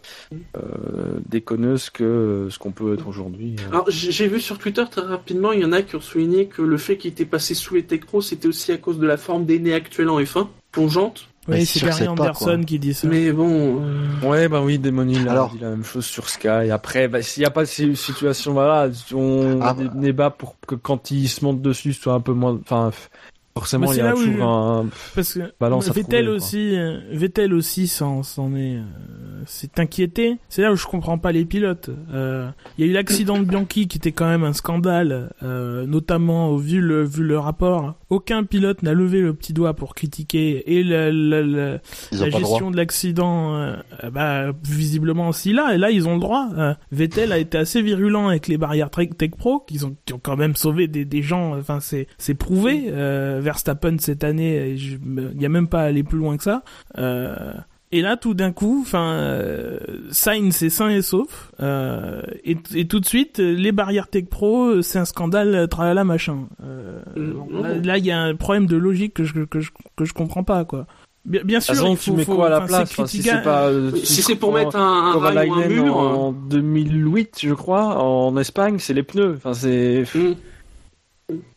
euh, déconneuse que euh, ce qu'on peut être aujourd'hui. euh. Alors, j'ai vu sur Twitter très rapidement, il y en a qui ont souligné que le fait qu'il était passé sous les Tech Pro, c'était aussi à cause de la forme des nez actuelle en F1, plongeante. Oui, c'est Gary pas, Anderson quoi. qui dit ça. Mais bon, euh, Ouais, bah oui, Demonil a Alors- dit la même chose sur Sky. Après, bah, s'il n'y a pas ces situations, voilà, on Ah, dé- débat pour que quand il se monte dessus, ce soit un peu moins, enfin, Forcément, il y a toujours je- un. Parce que Vettel aussi, euh, Vettel aussi s'en s'en est, euh, s'est inquiété. C'est là où je comprends pas les pilotes. Euh, Il y a eu l'accident de Bianchi qui était quand même un scandale, euh, notamment vu le vu le rapport. Aucun pilote n'a levé le petit doigt pour critiquer et la, la, la, gestion de l'accident, euh, euh, bah, visiblement aussi là, et là ils ont le droit. Euh, Vettel a été assez virulent avec les barrières Tech Pro, qui ont, qui ont quand même sauvé des, des gens, enfin c'est c'est prouvé. Euh, Verstappen cette année, il y a même pas à aller plus loin que ça. Euh, et là, tout d'un coup, enfin, euh, Sainz c'est sain et sauf, euh, et, et tout de suite, les barrières Tech Pro, c'est un scandale, euh, tralala machin. Euh, Mm, bon, là- il y a un problème de logique que je que je que je comprends pas, quoi. Bien, bien sûr, façon, il tu faut- mets faut- quoi à la place Enfin, Si c'est pas. euh, tu Si c'est pour mettre un, un rail ou un mur. en 2008, je crois, en Espagne, c'est les pneus. Enfin, c'est. hmm.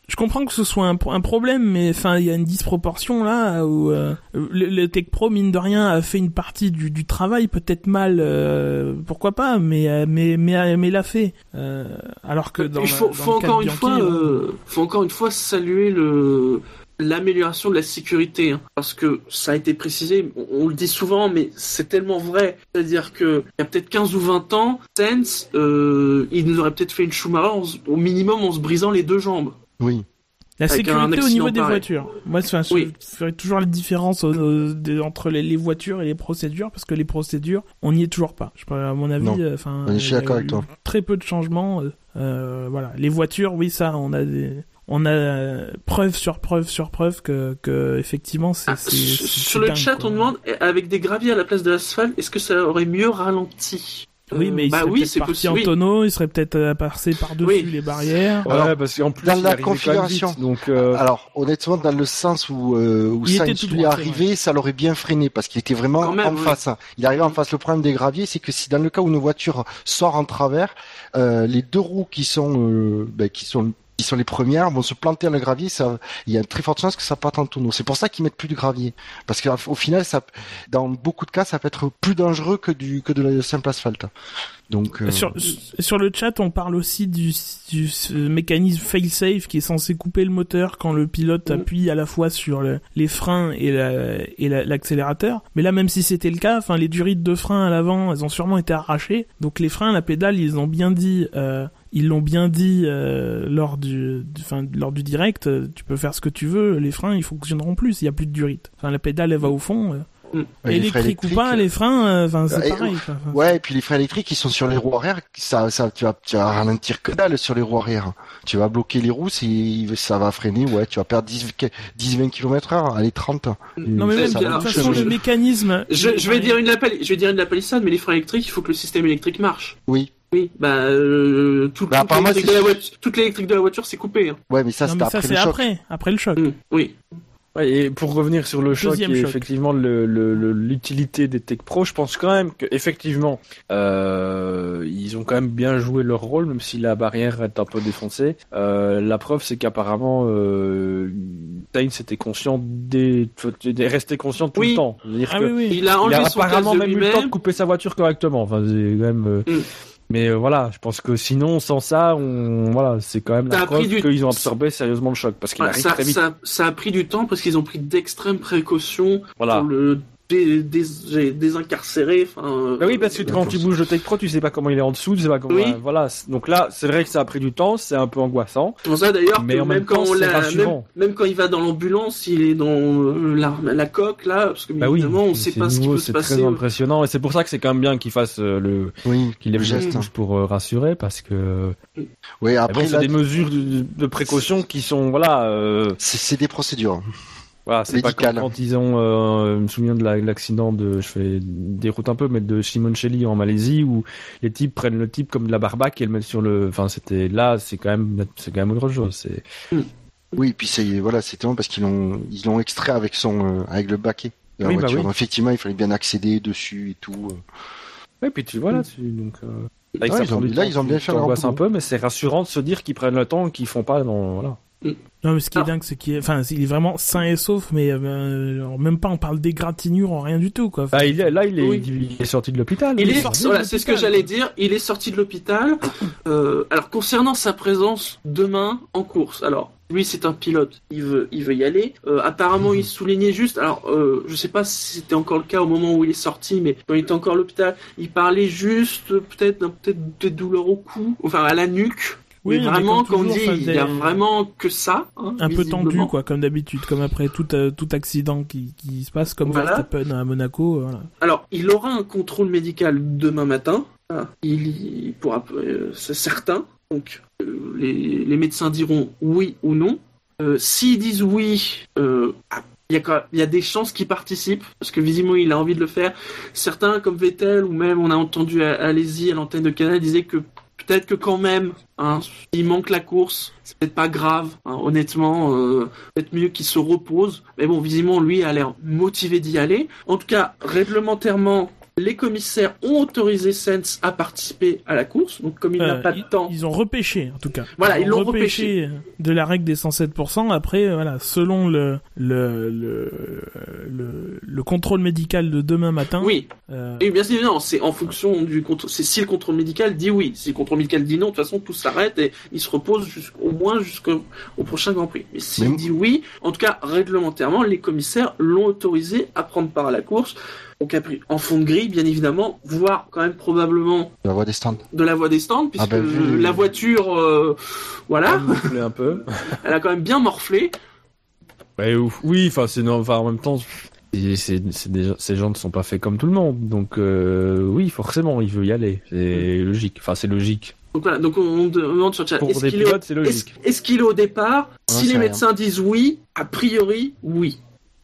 Je comprends que ce soit un, un problème, mais enfin, il y a une disproportion là où euh, le, le Tech Pro mine de rien a fait une partie du, du travail, peut-être mal, euh, pourquoi pas, mais euh, mais mais mais l'a fait. Euh, alors que dans il faut, la- dans faut le cas encore de une Bianchi, fois, faut encore une fois saluer le l'amélioration de la sécurité, hein, parce que ça a été précisé, on, on le dit souvent, mais c'est tellement vrai. C'est-à-dire que il y a peut-être 15 ou 20 ans, Sens, euh, il nous aurait peut-être fait une Schumacher au minimum en se brisant les deux jambes. Oui. La Avec sécurité au niveau des pareil. voitures. Moi, enfin, je Oui. ferais toujours la différence de- entre les, les voitures et les procédures, parce que les procédures, on n'y est toujours pas. Je, à mon avis, euh. Très peu de changements. euh, euh, voilà, les voitures, oui, ça, on a des, on a euh, preuve sur preuve sur preuve que, que effectivement, c'est. Ah, c'est- sur le dingue, chat, quoi. on demande avec des graviers à la place de l'asphalte, est-ce que ça aurait mieux ralenti? Oui, Euh, mais il bah serait oui, peut-être c'est parti possible. en oui. tonneau, il serait peut-être euh, passé par-dessus Oui. les barrières. Ouais, Alors, parce qu'en plus, dans il la configuration. vite, donc. euh, Alors, honnêtement, dans le sens où, euh, où Il était Sainz tout lui est arrivé, ça l'aurait bien freiné parce qu'il était vraiment même, en oui. face. Il arrivait en face. Le problème des graviers, c'est que si dans le cas où une voiture sort en travers, euh, les deux roues qui sont, euh, ben, qui sont qui sont les premières vont se planter dans le gravier, ça, il y a une très forte chance que ça parte en tonneau. C'est pour ça qu'ils mettent plus de gravier. Parce qu'au final, ça, dans beaucoup de cas, ça peut être plus dangereux que du, que de la simple asphalte. Donc, euh, Sur, sur le chat, on parle aussi du, du ce mécanisme fail-safe qui est censé couper le moteur quand le pilote Mm. appuie à la fois sur le- les freins et la- et la- l'accélérateur. Mais là, même si c'était le cas, enfin, les durites de frein à l'avant, elles ont sûrement été arrachées. Donc les freins, la pédale, ils ont bien dit, euh, ils l'ont bien dit euh, lors du, du- enfin, lors du direct. euh, tu peux faire ce que tu veux, les freins, ils fonctionneront plus s'il y a plus de durite. Enfin, la pédale, elle va au fond. euh. freins électrique ou pas, les freins, euh, enfin, c'est pareil. quoi. Ouais, et puis les freins électriques, ils sont sur les roues arrière. Ça, ça, tu vas, tu vas ralentir que dalle sur les roues arrière. Tu vas bloquer les roues, ça va freiner. Ouais, tu vas perdre 10, 10 20 km heure. Allez, 30. Non mais Euh, même ça de toute façon le- mécanisme. Je, je vais dire une je vais dire une la palissade, mais les freins électriques, il faut que le système électrique marche. Oui. Oui, bah, euh, tout, Bah, toute l'électrique de la voiture, toute l'électrique de la voiture, c'est coupé. Hein. Ouais, mais ça, c'était après c'est le choc. après, après le choc. Oui. Ouais, et pour revenir sur le choc et effectivement le- le- le- l'utilité des Tech Pro, je pense quand même qu'effectivement euh, ils ont quand même bien joué leur rôle, même si la barrière est un peu défoncée. Euh, la preuve, c'est qu'apparemment euh, Sainz était conscient des, des resté conscient tout Oui. le temps. Ah que oui oui. Il a il enlevé a son casque apparemment de même eu le temps de couper sa voiture correctement. Enfin, c'est quand même. euh, Mm. Mais euh, voilà, je pense que sinon, sans ça, on voilà, c'est quand même Ça la preuve pris du- qu'ils ont absorbé sérieusement le choc parce qu'il arrive ça, très vite. ça, ça a pris du temps parce qu'ils ont pris d'extrêmes précautions Voilà. pour le Enfin, euh, Bah oui, parce que quand tu bouges le Tech Pro, tu sais pas comment il est en dessous, tu sais pas comment. Oui. euh, Voilà. Donc là, c'est vrai que ça a pris du temps, c'est un peu angoissant. C'est pour ça d'ailleurs Mais que en même, même quand temps, on c'est l'a- même, rassurant. même quand il va dans l'ambulance, il est dans euh, la, la coque là, parce que Bah oui, évidemment on c'est sait pas ce qui peut se c'est passer. très impressionnant et c'est pour ça que c'est quand même bien qu'il fasse euh, le Oui, qu'il lève le geste. pour euh, rassurer parce que Oui, après, bon, c'est des mesures de, de précaution qui sont voilà euh, c'est c'est des procédures. Voilà c'est pas comme quand ils ont euh, je me souviens de la- l'accident de je fais des routes un peu mais de Simoncelli en Malaisie où les types prennent le type comme de la barbaque et le mettent sur le enfin c'était là c'est quand même c'est quand même autre chose c'est Oui, et puis c'est, voilà, c'est tellement parce qu'ils l'ont, ils l'ont extrait avec son, euh, avec le baquet de la Oui, bah oui. Donc, effectivement, il fallait bien accéder dessus et tout. euh. Ouais, puis tu vois là, tu, donc. euh, là, Ouais, ça ils ont- là, ils ont bien fait leur un peu, mais c'est rassurant de se dire qu'ils prennent le temps, qu'ils font pas dans, voilà. Non, mais ce qui est Alors- dingue, c'est qu'il est, enfin, il est vraiment sain et sauf, mais euh, même pas on parle d'égratignure, rien du tout, quoi. Ah, il est, là, il est, Oui. il est sorti de l'hôpital. Il lui. est, sorti de voilà, c'est ce que j'allais dire. Il est sorti de l'hôpital. Euh, alors concernant sa présence demain en course, alors lui c'est un pilote, il veut, il veut y aller. Euh, apparemment, il soulignait juste. Alors, euh, je sais pas si c'était encore le cas au moment où il est sorti, mais quand il était encore à l'hôpital, il parlait juste peut-être peut-être des douleurs au cou, enfin à la nuque. Oui, mais mais vraiment, comme comme on toujours, dit, il y a faisait- vraiment que ça. hein, un peu tendu, quoi, comme d'habitude, comme après tout, euh, tout accident qui, qui se passe, comme Voilà. Verstappen à Monaco, euh, voilà. Alors, il aura un contrôle médical demain matin. Ah, Il y pourra, euh, c'est certain. Donc, euh, les, les médecins diront oui ou non. Euh, S'ils disent oui, euh, ah, il y, a, il y a des chances qu'il participe, parce que visiblement il a envie de le faire. Certains, comme Vettel, ou même on a entendu à Alési à l'antenne de Canal, disaient que peut-être que quand même, hein, il manque la course, c'est peut-être pas grave, hein, honnêtement, euh, peut-être mieux qu'il se repose. Mais bon, visiblement, lui a l'air motivé d'y aller. En tout cas, réglementairement, les commissaires ont autorisé Sens à participer à la course, donc comme il n'a Euh, pas de ils, temps. ils ont repêché, en tout cas. Voilà, ils ont l'ont repêché de la règle des 107%. Après, euh, voilà, selon le, le, le, le, le contrôle médical de demain matin, Oui, euh, et bien évidemment, c'est en fonction du contrôle. C'est si le contrôle médical dit oui, si le contrôle médical dit non, de toute façon tout s'arrête et il se repose jusqu'au moins jusqu'au au prochain Grand Prix. Mais s'il Mais- dit oui, en tout cas réglementairement, les commissaires l'ont autorisé à prendre part à la course. Donc après, en fond de grille, bien évidemment, voire quand même probablement La voix des stands. de la voie des stands, puisque bah, vu- la voiture, euh, voilà, Gonflé un peu. elle a quand même bien morflé. Ouf. oui, enfin, c'est enfin, en même temps, c'est, ces gens ne sont pas faits comme tout le monde, donc euh, oui, forcément, il veut y aller, c'est logique. Enfin, c'est logique. Donc voilà, donc on, demande sur le chat, Pour est-ce des qu'il est, au- pilotes, c'est est-ce, logique. est-ce qu'il est au départ? On Si les rien. médecins disent oui, a priori, oui.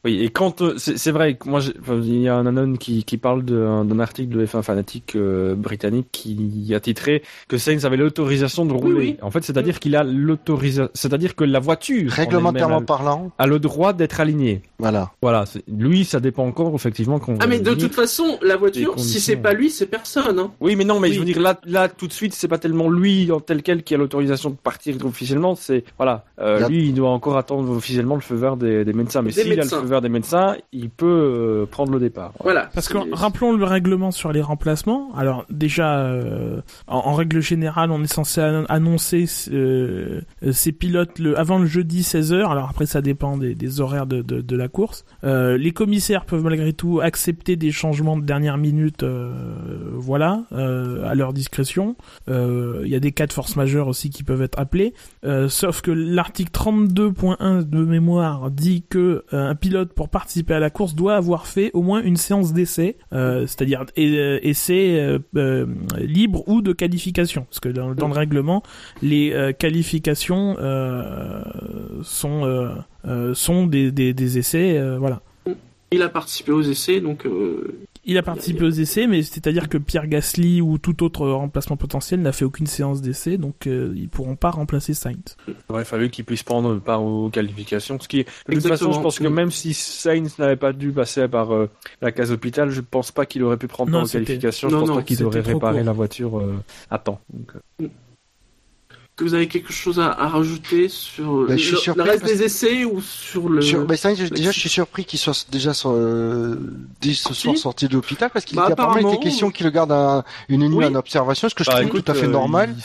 Oui, et quand euh, c'est, vrai que moi, il y a un anon qui, qui parle d'un, article de F1 fanatique euh, britannique qui a titré que Sainz avait l'autorisation de rouler. oui. En fait, c'est-à-dire qu'il a l'autorisation, c'est-à-dire que la voiture en Réglementairement elle-même parlant, a, a le droit d'être alignée. voilà. Voilà, lui, ça dépend encore effectivement quand. Ah mais de toute façon, la voiture, si c'est pas lui, c'est personne. Hein. Oui, mais non, mais Oui. je veux dire là, là tout de suite, c'est pas tellement lui en tel quel qui a l'autorisation de partir officiellement. C'est voilà, euh, lui, il doit encore attendre officiellement le feu vert des, des médecins. Mais Des s'il a le médecins. feu des médecins, il peut euh, prendre le départ. Voilà. Parce que rappelons le règlement sur les remplacements. Alors déjà, euh, en, en règle générale, on est censé an- annoncer euh, euh, ces pilotes le, avant le jeudi 16h. Alors après, ça dépend des, des horaires de, de, de la course. Euh, les commissaires peuvent malgré tout accepter des changements de dernière minute, euh, voilà, euh, à leur discrétion. Euh, Il y a des cas de force majeure aussi qui peuvent être appelés. Euh, sauf que l'article 32.1 de mémoire dit que euh, un pilote pour participer à la course doit avoir fait au moins une séance d'essai, euh, c'est-à-dire euh, essai euh, euh, libre ou de qualification, parce que dans, le règlement, les qualifications sont sont des, des, essais, voilà. Il a participé aux essais, donc Il a participé aux essais, mais c'est-à-dire que Pierre Gasly ou tout autre remplacement potentiel n'a fait aucune séance d'essai, donc euh, ils pourront pas remplacer Sainz. Il aurait fallu qu'il puisse prendre part aux qualifications. Ce qui, est- de toute façon, je pense que Mm. même si Sainz n'avait pas dû passer par euh, la case hôpital, je pense pas qu'il aurait pu prendre Non, part aux qualifications. Non, je pense non, pas qu'il c'était aurait trop réparé court. la voiture euh, à temps. Donc, euh, que vous avez quelque chose à, à rajouter sur Ben, je suis le, reste parce- des essais ou sur le. Sur, ben, ça, je- déjà, je suis surpris qu'il soit déjà sur, euh, dès ce soir Si. sorti de l'hôpital parce qu'il Bah, apparemment, des questions qui le gardent à une nuit Oui. en observation, ce que je bah, trouve écoute, tout à fait euh, normal. il-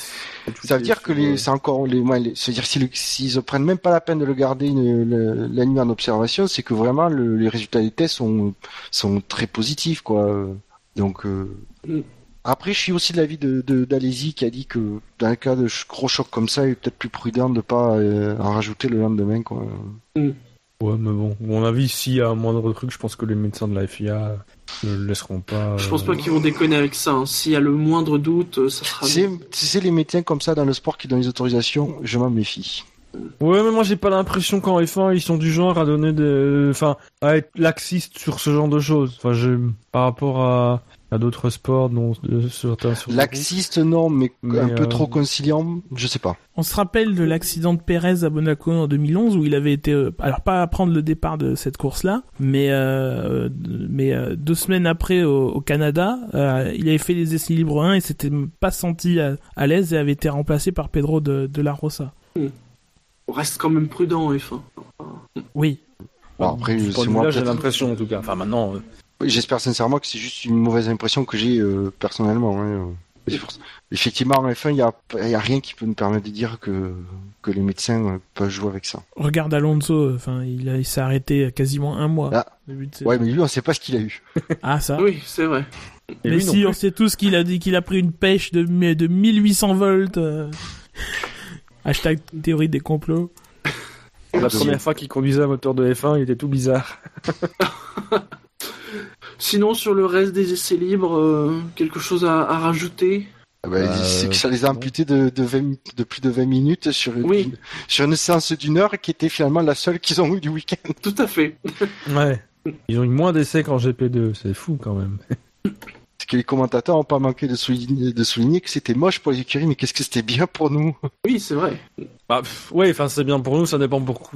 Ça veut dire que les, c'est encore les, ouais, les- c'est-à-dire si le- s'ils ne prennent même pas la peine de le garder une- le- la nuit en observation, c'est que vraiment le- les résultats des tests sont sont très positifs quoi. Donc euh, Mm. Après, je suis aussi de l'avis de de- d'Alési qui a dit que dans un cas de gros choc comme ça, il est peut-être plus prudent de pas euh, en rajouter le lendemain quoi. Ouais, mais bon, à mon avis, s'il y a un moindre truc, je pense que les médecins de la FIA ne le laisseront pas. Je pense euh, pas qu'ils vont déconner avec ça. hein. S'il y a le moindre doute, euh, ça sera. C'est c'est les médecins comme ça dans le sport qui donnent les autorisations, je m'en méfie. Ouais, mais moi j'ai pas l'impression qu'en F1 ils sont du genre à donner des, enfin, à être laxistes sur ce genre de choses. Enfin, je, par rapport à, à d'autres sports, dont certains sur Laxiste non, mais, Mais, un peu euh, trop conciliant, je sais pas. On se rappelle de l'accident de Pérez à Monaco en 2011 où il avait été, euh, alors pas à prendre le départ de cette course-là, mais euh, mais euh, deux semaines après au, au Canada, euh, il avait fait les essais libres 1 et s'était pas senti à, à l'aise et avait été remplacé par Pedro de, de la Rosa. On reste quand même prudent en F1. Oui. Bon, après, c'est moi, j'ai l'impression en tout cas. Enfin maintenant, euh, J'espère sincèrement que c'est juste une mauvaise impression que j'ai euh, personnellement. hein, euh. Effectivement, en F1, il n'y a, y a rien qui peut nous permettre de dire que, que les médecins euh, peuvent jouer avec ça. Regarde Alonso, enfin, il, s'est arrêté quasiment un mois. Ah. Début de. Ouais, mais lui, on sait pas ce qu'il a eu. Ah, ça. Oui, c'est vrai. et Mais si, on sait tous qu'il a dit qu'il a pris une pêche de, de 1800 volts. euh. Hashtag théorie des complots. la première fois qu'il conduisait un moteur de F1, il était tout bizarre. Sinon, sur le reste des essais libres, euh, quelque chose à, à rajouter Ah bah, c'est que ça les a amputés de, de, 20 de plus de 20 minutes sur une, Oui. sur une séance d'une heure qui était finalement la seule qu'ils ont eu du week-end. Tout à fait. Ouais. Ils ont eu moins d'essais qu'en GP2, c'est fou quand même. C'est que les commentateurs n'ont pas manqué de souligner, de souligner que c'était moche pour les écuries, mais qu'est-ce que c'était bien pour nous. Oui, c'est vrai. Bah, ouais, enfin c'est bien pour nous, ça dépend pour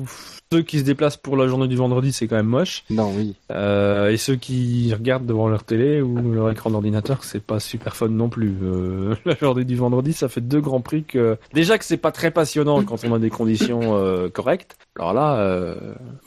ceux qui se déplacent pour la journée du vendredi, c'est quand même moche. Non, oui. Euh, et ceux qui regardent devant leur télé ou leur écran d'ordinateur, c'est pas super fun non plus. Euh, la journée du vendredi, ça fait deux grands prix que déjà que c'est pas très passionnant quand on a des conditions euh, correctes. Alors là, euh...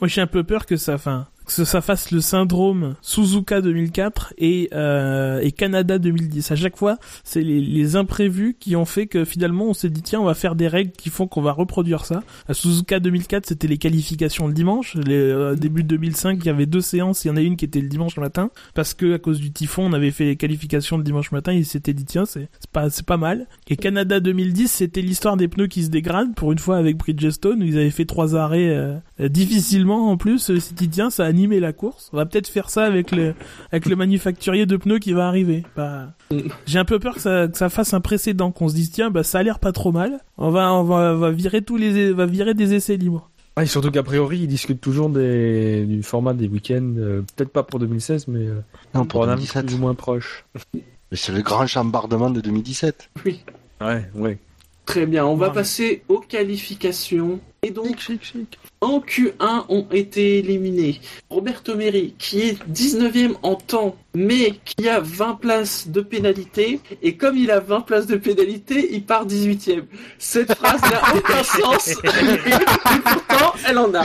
Moi, j'ai un peu peur que ça, enfin, que ça fasse le syndrome Suzuka 2004 et, euh, et Canada 2010. À chaque fois, c'est les, les imprévus qui ont fait que finalement, on s'est dit tiens, on va faire des règles qui font qu'on va reproduire ça. À Suzuka 2004, c'était les qualifications le dimanche. Les, euh, début 2005, il y avait deux séances. Il y en a une qui était le dimanche matin parce que à cause du typhon, on avait fait les qualifications le dimanche matin. Ils s'étaient dit tiens, c'est pas pas mal. Et Canada 2010, c'était l'histoire des pneus qui se dégradent pour une fois avec Bridgestone où ils avaient fait trois arrêts euh, difficilement en plus. Euh, s'est dit tiens, ça a animé la course. On va peut-être faire ça avec le avec le manufacturier de pneus qui va arriver. Bah, j'ai un peu peur que ça, fasse un précédent, qu'on se dise tiens, bah ça a l'air pas trop mal. On va on va, on va virer tous les va virer des essais libres. ah, et surtout qu'a priori, ils discutent toujours des... du format des week-ends, euh, peut-être pas pour 2016, mais euh, Non, pour pour un avis 2017. plus ou moins proche. Mais c'est le grand chambardement de 2017. Oui. Ouais, ouais. Très bien. On va Ouais. passer aux qualifications. Et donc, chic, chic. En Q1 ont été éliminés Roberto Meri, qui est 19e en temps, mais qui a 20 places de pénalité. Et comme il a 20 places de pénalité, il part 18e. Cette phrase n'a aucun sens. et pourtant, elle en a.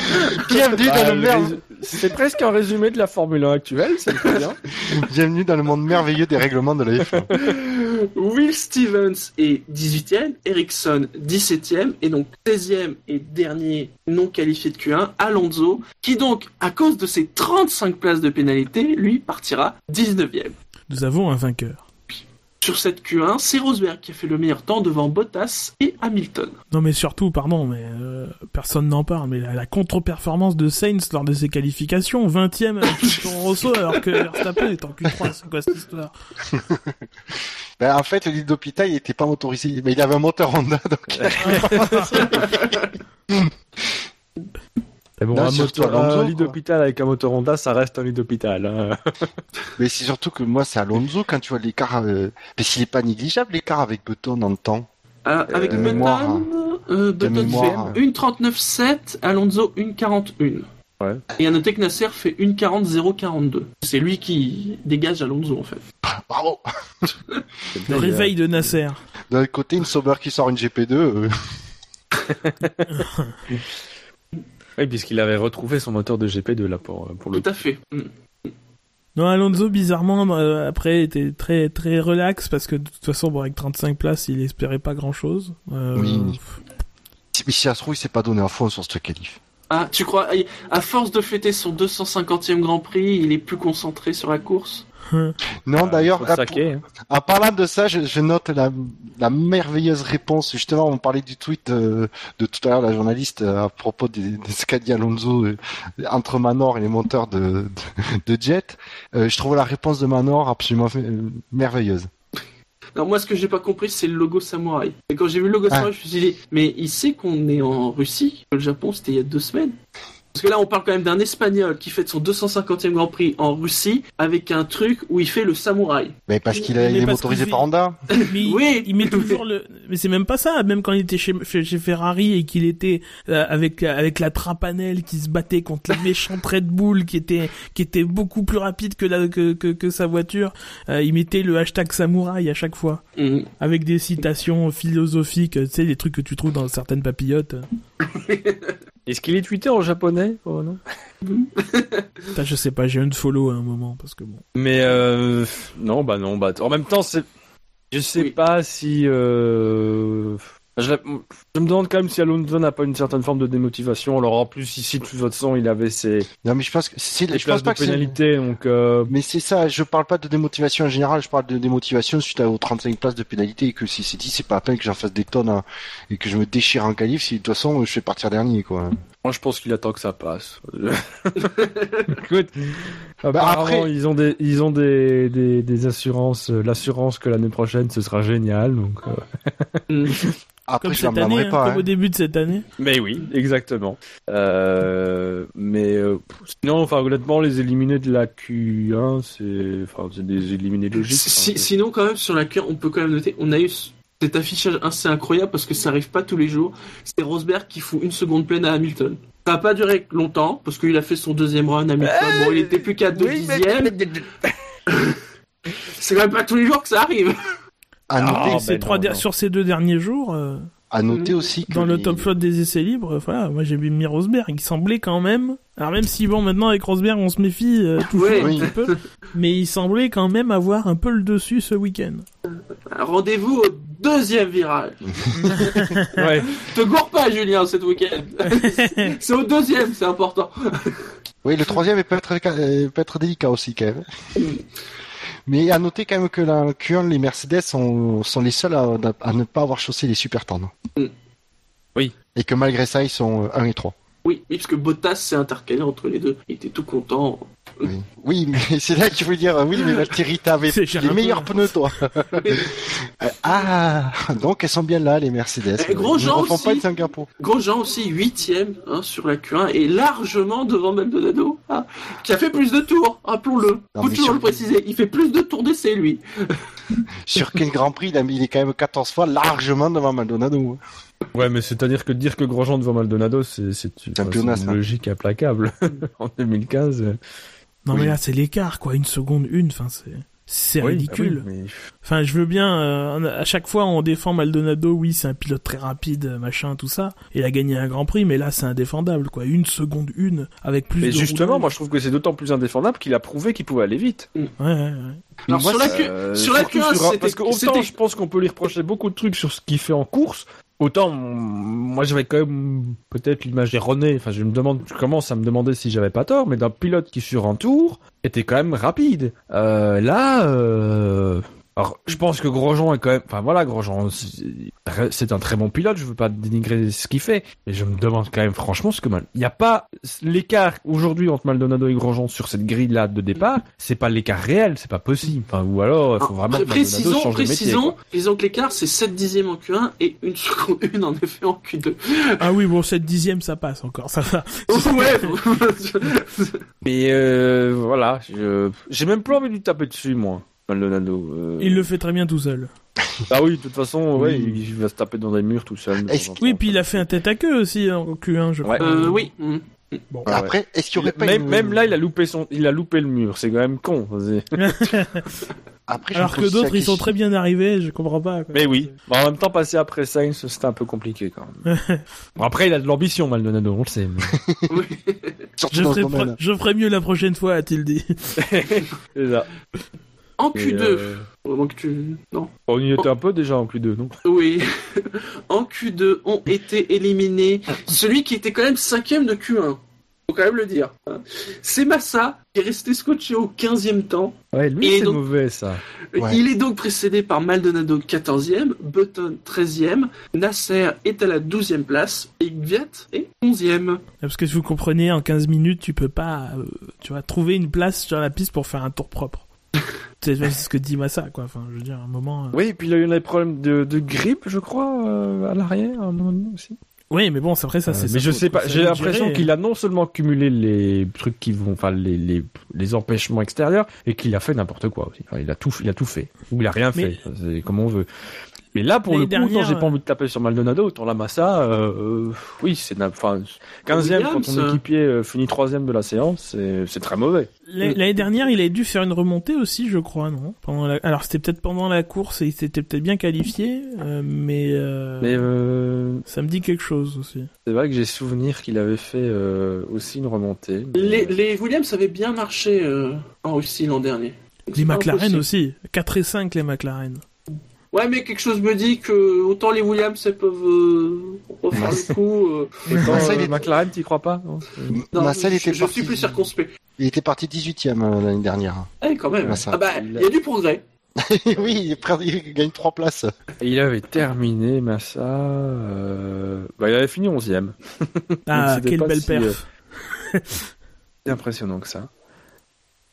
Bienvenue Bah, dans le le rés- C'est presque un résumé de la Formule 1 actuelle, c'est bien. Bienvenue dans le monde merveilleux des règlements de la F1. Will Stevens est 18e, Ericsson 17e, et donc 16e et dernier non qualifié de Q1, Alonso, qui donc, à cause de ses 35 places de pénalité, lui partira 19e. Nous avons un vainqueur. Sur cette Q1, c'est Rosberg qui a fait le meilleur temps devant Bottas et Hamilton. Non mais surtout, pardon, mais euh, personne n'en parle, mais la, la contre-performance de Sainz lors de ses qualifications, 20ème avec Toro Rosso alors que Verstappen est en Q3, c'est quoi cette histoire? Ben, en fait, le lit d'hôpital, il était pas motorisé. Mais il avait un moteur Honda, donc. Mais bon, Non, un, moteur, Alonso, un lit d'hôpital avec un moteur Honda, ça reste un lit d'hôpital. hein. Mais c'est surtout que moi, c'est Alonso, quand tu vois l'écart, euh... parce qu'il est pas négligeable, l'écart avec Button dans le temps. Ah, avec de Button, mémoire, euh, Button mémoire. fait 1.39.7, Alonso 1.41. Ouais. Et à noter que Nasser fait 1.40.042. C'est lui qui dégage Alonso en fait. Bravo! Le réveil de Nasser. D'un côté, une Sauber qui sort une GP2, euh... Oui, puisqu'il avait retrouvé son moteur de GP2 là pour, pour le Tout à fait. Mm. Non, Alonso, bizarrement, euh, après, était très très relax parce que de toute façon, bon, avec 35 places, il espérait pas grand-chose. Euh, Oui. si- mais si ça se trouve, il s'est pas donné à fond sur ce qualif. Ah, tu crois, à force de fêter son 250e Grand Prix, il est plus concentré sur la course? Non, d'ailleurs, Faut là, saquer, hein. en parlant de ça, je, je note la, la merveilleuse réponse. Justement, on parlait du tweet euh, de tout à l'heure, la journaliste, euh, à propos des, des Scadi Alonso euh, entre Manor et les monteurs de, de, de Jet. Euh, je trouve la réponse de Manor absolument euh, merveilleuse. Non, moi, ce que j'ai pas compris, c'est le logo samouraï. Et quand j'ai vu le logo Ah. samouraï, je me suis dit, mais il sait qu'on est en Russie, que le Japon, c'était il y a deux semaines. Parce que là, on parle quand même d'un Espagnol qui fête son 250e Grand Prix en Russie avec un truc où il fait le samouraï. Mais parce qu'il est motorisé par Honda. Mais il- Oui. il met toujours le. Mais c'est même pas ça. Même quand il était chez, Ferrari et qu'il était euh, avec avec la trapanelle qui se battait contre la méchante Red Bull qui était qui était beaucoup plus rapide que la que que, que sa voiture, euh, il mettait le hashtag samouraï à chaque fois Mhm. avec des citations philosophiques, tu sais, des trucs que tu trouves dans certaines papillotes. Est-ce qu'il est tweeté en japonais oh, non Putain, je sais pas, j'ai un follow à un moment parce que bon. Mais euh, non, bah non, bah en même temps, c'est, je sais Oui. pas si. Euh... Je, me demande quand même si Alonso n'a pas une certaine forme de démotivation. Alors en plus ici de toute façon, il avait ses, Non, mais je pense que c'est, des je places pense pas de pénalité, donc. Euh... Mais c'est ça, je parle pas de démotivation en général, je parle de démotivation suite aux 35 places de pénalité et que si c'est dit, c'est pas la peine que j'en fasse des tonnes hein, et que je me déchire en qualif si de toute façon je fais partir dernier quoi. Moi, je pense qu'il attend que ça passe. Écoute, Bah, apparemment, après- ils ont des, ils ont des, des, des assurances, euh, l'assurance que l'année prochaine ce sera génial, donc. euh, Après Comme je cette année, hein, pas. comme hein. au début de cette année. Mais oui, exactement. Euh, mais euh, sinon, enfin, honnêtement, les éliminés de la Q1, c'est, enfin, c'est des éliminés logiques. Si- c'est- sinon, quand même, sur la cure, on peut quand même noter, on a eu cet affichage assez incroyable parce que ça arrive pas tous les jours. C'est Rosberg qui fout une seconde pleine à Hamilton. Ça a pas duré longtemps parce qu'il a fait son deuxième run. Hamilton, bon, il était plus qu'à deux Oui, mais- dixièmes. C'est quand même pas tous les jours que ça arrive. À Ah, ben non, der- non. sur ces deux derniers jours, euh, à noter aussi que dans le les- top flotte des essais libres, euh, voilà, moi j'ai mis Rosberg, il semblait quand même. Alors même si bon, maintenant avec Rosberg, on se méfie euh, toujours Ouais. un petit peu, mais il semblait quand même avoir un peu le dessus ce week-end. Rendez-vous au deuxième virage. Ouais. Te gourre pas, Julien, cet week-end. c'est au deuxième, c'est important. Oui, le troisième peut être, euh, peut être délicat aussi quand même. Mais à noter quand même que la Q1, les Mercedes sont, sont les seuls à, à ne pas avoir chaussé les super tendres. Mm. Oui. Et que malgré ça, ils sont euh, 1 et 3. Oui, oui, parce que Bottas s'est intercalé entre les deux. Il était tout content. Oui, oui mais c'est là qu'il faut dire, euh, oui, mais Valtteri, t'avais les peu. meilleurs pneus, toi. Euh, ah, donc elles sont bien là, les Mercedes. Eh, gros Ils ne Jean refont aussi. pas. Grosjean aussi, huitième hein, sur la Q1 et largement devant Maldonado, hein, qui a fait plus de tours, rappelons-le. Non, Faut toujours sur- le préciser. Il fait plus de tours d'essai, lui. Sur quel Grand Prix, il, est quand même 14 fois largement devant Maldonado. Ouais, mais c'est-à-dire que dire que Grosjean devant Maldonado, c'est, une hein. logique implacable. en 2015. Non Oui. mais là c'est l'écart quoi, une seconde une, enfin c'est c'est oui, ridicule. ah oui, mais- Enfin, je veux bien. euh, à chaque fois, on défend Maldonado. Oui, c'est un pilote très rapide, euh, machin, tout ça. Il a gagné un Grand Prix, mais là, c'est indéfendable, quoi. Une seconde, une, avec plus Mais de. justement, roulage. moi je trouve que c'est d'autant plus indéfendable qu'il a prouvé qu'il pouvait aller vite. Ouais, ouais, ouais. Alors, Moi, sur la Euh, sur la surtout Q1, sur un- c'était- parce que autant je pense qu'on peut lui reprocher beaucoup de trucs sur ce qu'il fait en course, autant moi j'avais quand même peut-être l'image erronée. Enfin, je me demande, je commence à me demander si j'avais pas tort, mais d'un pilote qui sur un tour était quand même rapide. Euh, là, euh... alors je pense que Grosjean est quand même, enfin voilà, Grosjean c'est- un très bon pilote. Je veux pas dénigrer ce qu'il fait, mais je me demande quand même franchement ce que mal. Il n'y a pas l'écart aujourd'hui entre Maldonado et Grosjean sur cette grille là de départ. C'est pas l'écart réel, c'est pas possible. Enfin, ou alors il faut Alors, vraiment précisons, change de métier. précisons, précisons que l'écart c'est 7 dixièmes en Q1 et une seconde une en effet en Q2. Ah oui, bon, cette dixième, ça passe encore, ça va. ouais. Mais euh, voilà, je j'ai même pas envie de lui taper dessus moi. Maldonado. euh. Il le fait très bien tout seul. Ah oui, de toute façon, ouais, Oui. il va se taper dans des murs tout seul. Oui, puis il a fait un tête à queue aussi en Q1, je crois. Ouais. euh, oui. mm. Bon. Ouais, Après, est-ce qu'il y aurait pas même, une- même là, il a loupé son, il a loupé le mur. C'est quand même con. Après, Alors que d'autres, ils sont très bien arrivés, je comprends pas. quoi. Mais oui. Bon, en même temps, passer après Sainz, c'était un peu compliqué quand même. Bon, après, il a de l'ambition, Maldonado, on le sait. mais- Oui. Surtout Je ferai, je ferai mieux la prochaine fois, a-t-il dit. C'est ça. En Et, Q2. euh, Donc tu... Non. on y était un peu déjà en Q2, non? Oui. en Q2 ont été éliminés celui qui était quand même cinquième de Q1. Faut quand même le dire. C'est Massa qui est resté scotché au 15e temps. Ouais, lui, c'est donc- mauvais ça. Ouais. Il est donc précédé par Maldonado 14e, Button 13e, Nasser est à la 12e place et Gviat est 11e. Parce que si vous comprenez, en 15 minutes, tu peux pas, euh, tu vas trouver une place sur la piste pour faire un tour propre. C'est ce que dit Massa, quoi. Enfin, je veux dire, à un moment. euh, Oui, et puis il a eu des problèmes de, de grippe, je crois, euh, à l'arrière, à un moment donné aussi. Oui, mais bon, c'est après ça, Euh, c'est. mais je sais pas, j'ai l'impression qu'il a non seulement cumulé les trucs qui vont, enfin les, les, les empêchements extérieurs, et qu'il a fait n'importe quoi aussi. Enfin, il a tout, il a tout fait. Ou il a rien Mais- fait. C'est comme on veut. Mais là, pour L'année le coup, j'ai pas euh, envie de taper sur Maldonado, autant la Massa, euh, euh, oui, c'est enfin 15e quand Williams, ton euh. équipier euh, finit troisième de la séance, c'est très mauvais. L'année dernière, il a dû faire une remontée aussi, je crois, non? Pendant la... Alors c'était peut-être pendant la course et il s'était peut-être bien qualifié, euh, mais, euh, Mais euh, ça me dit quelque chose aussi. c'est vrai que j'ai souvenir qu'il avait fait euh, aussi une remontée. mais- Les, les Williams avaient bien marché euh, en Russie l'an dernier. Les McLaren aussi, 4 et 5 les McLaren. Ouais, mais quelque chose me dit que autant les Williams elles peuvent euh, refaire le coup. euh, Autant, Massa, il euh, est- McLaren, t'y crois pas non non, Massa, il je, était je parti- suis plus circonspect. Il était parti 18ème euh, l'année dernière. Eh, quand même. Ah bah, il y a du progrès. oui, il, est prêt- il gagne trois places. Et il avait terminé Massa, euh... bah, il avait fini 11e. Ah, quelle belle si, perf. C'est impressionnant que ça.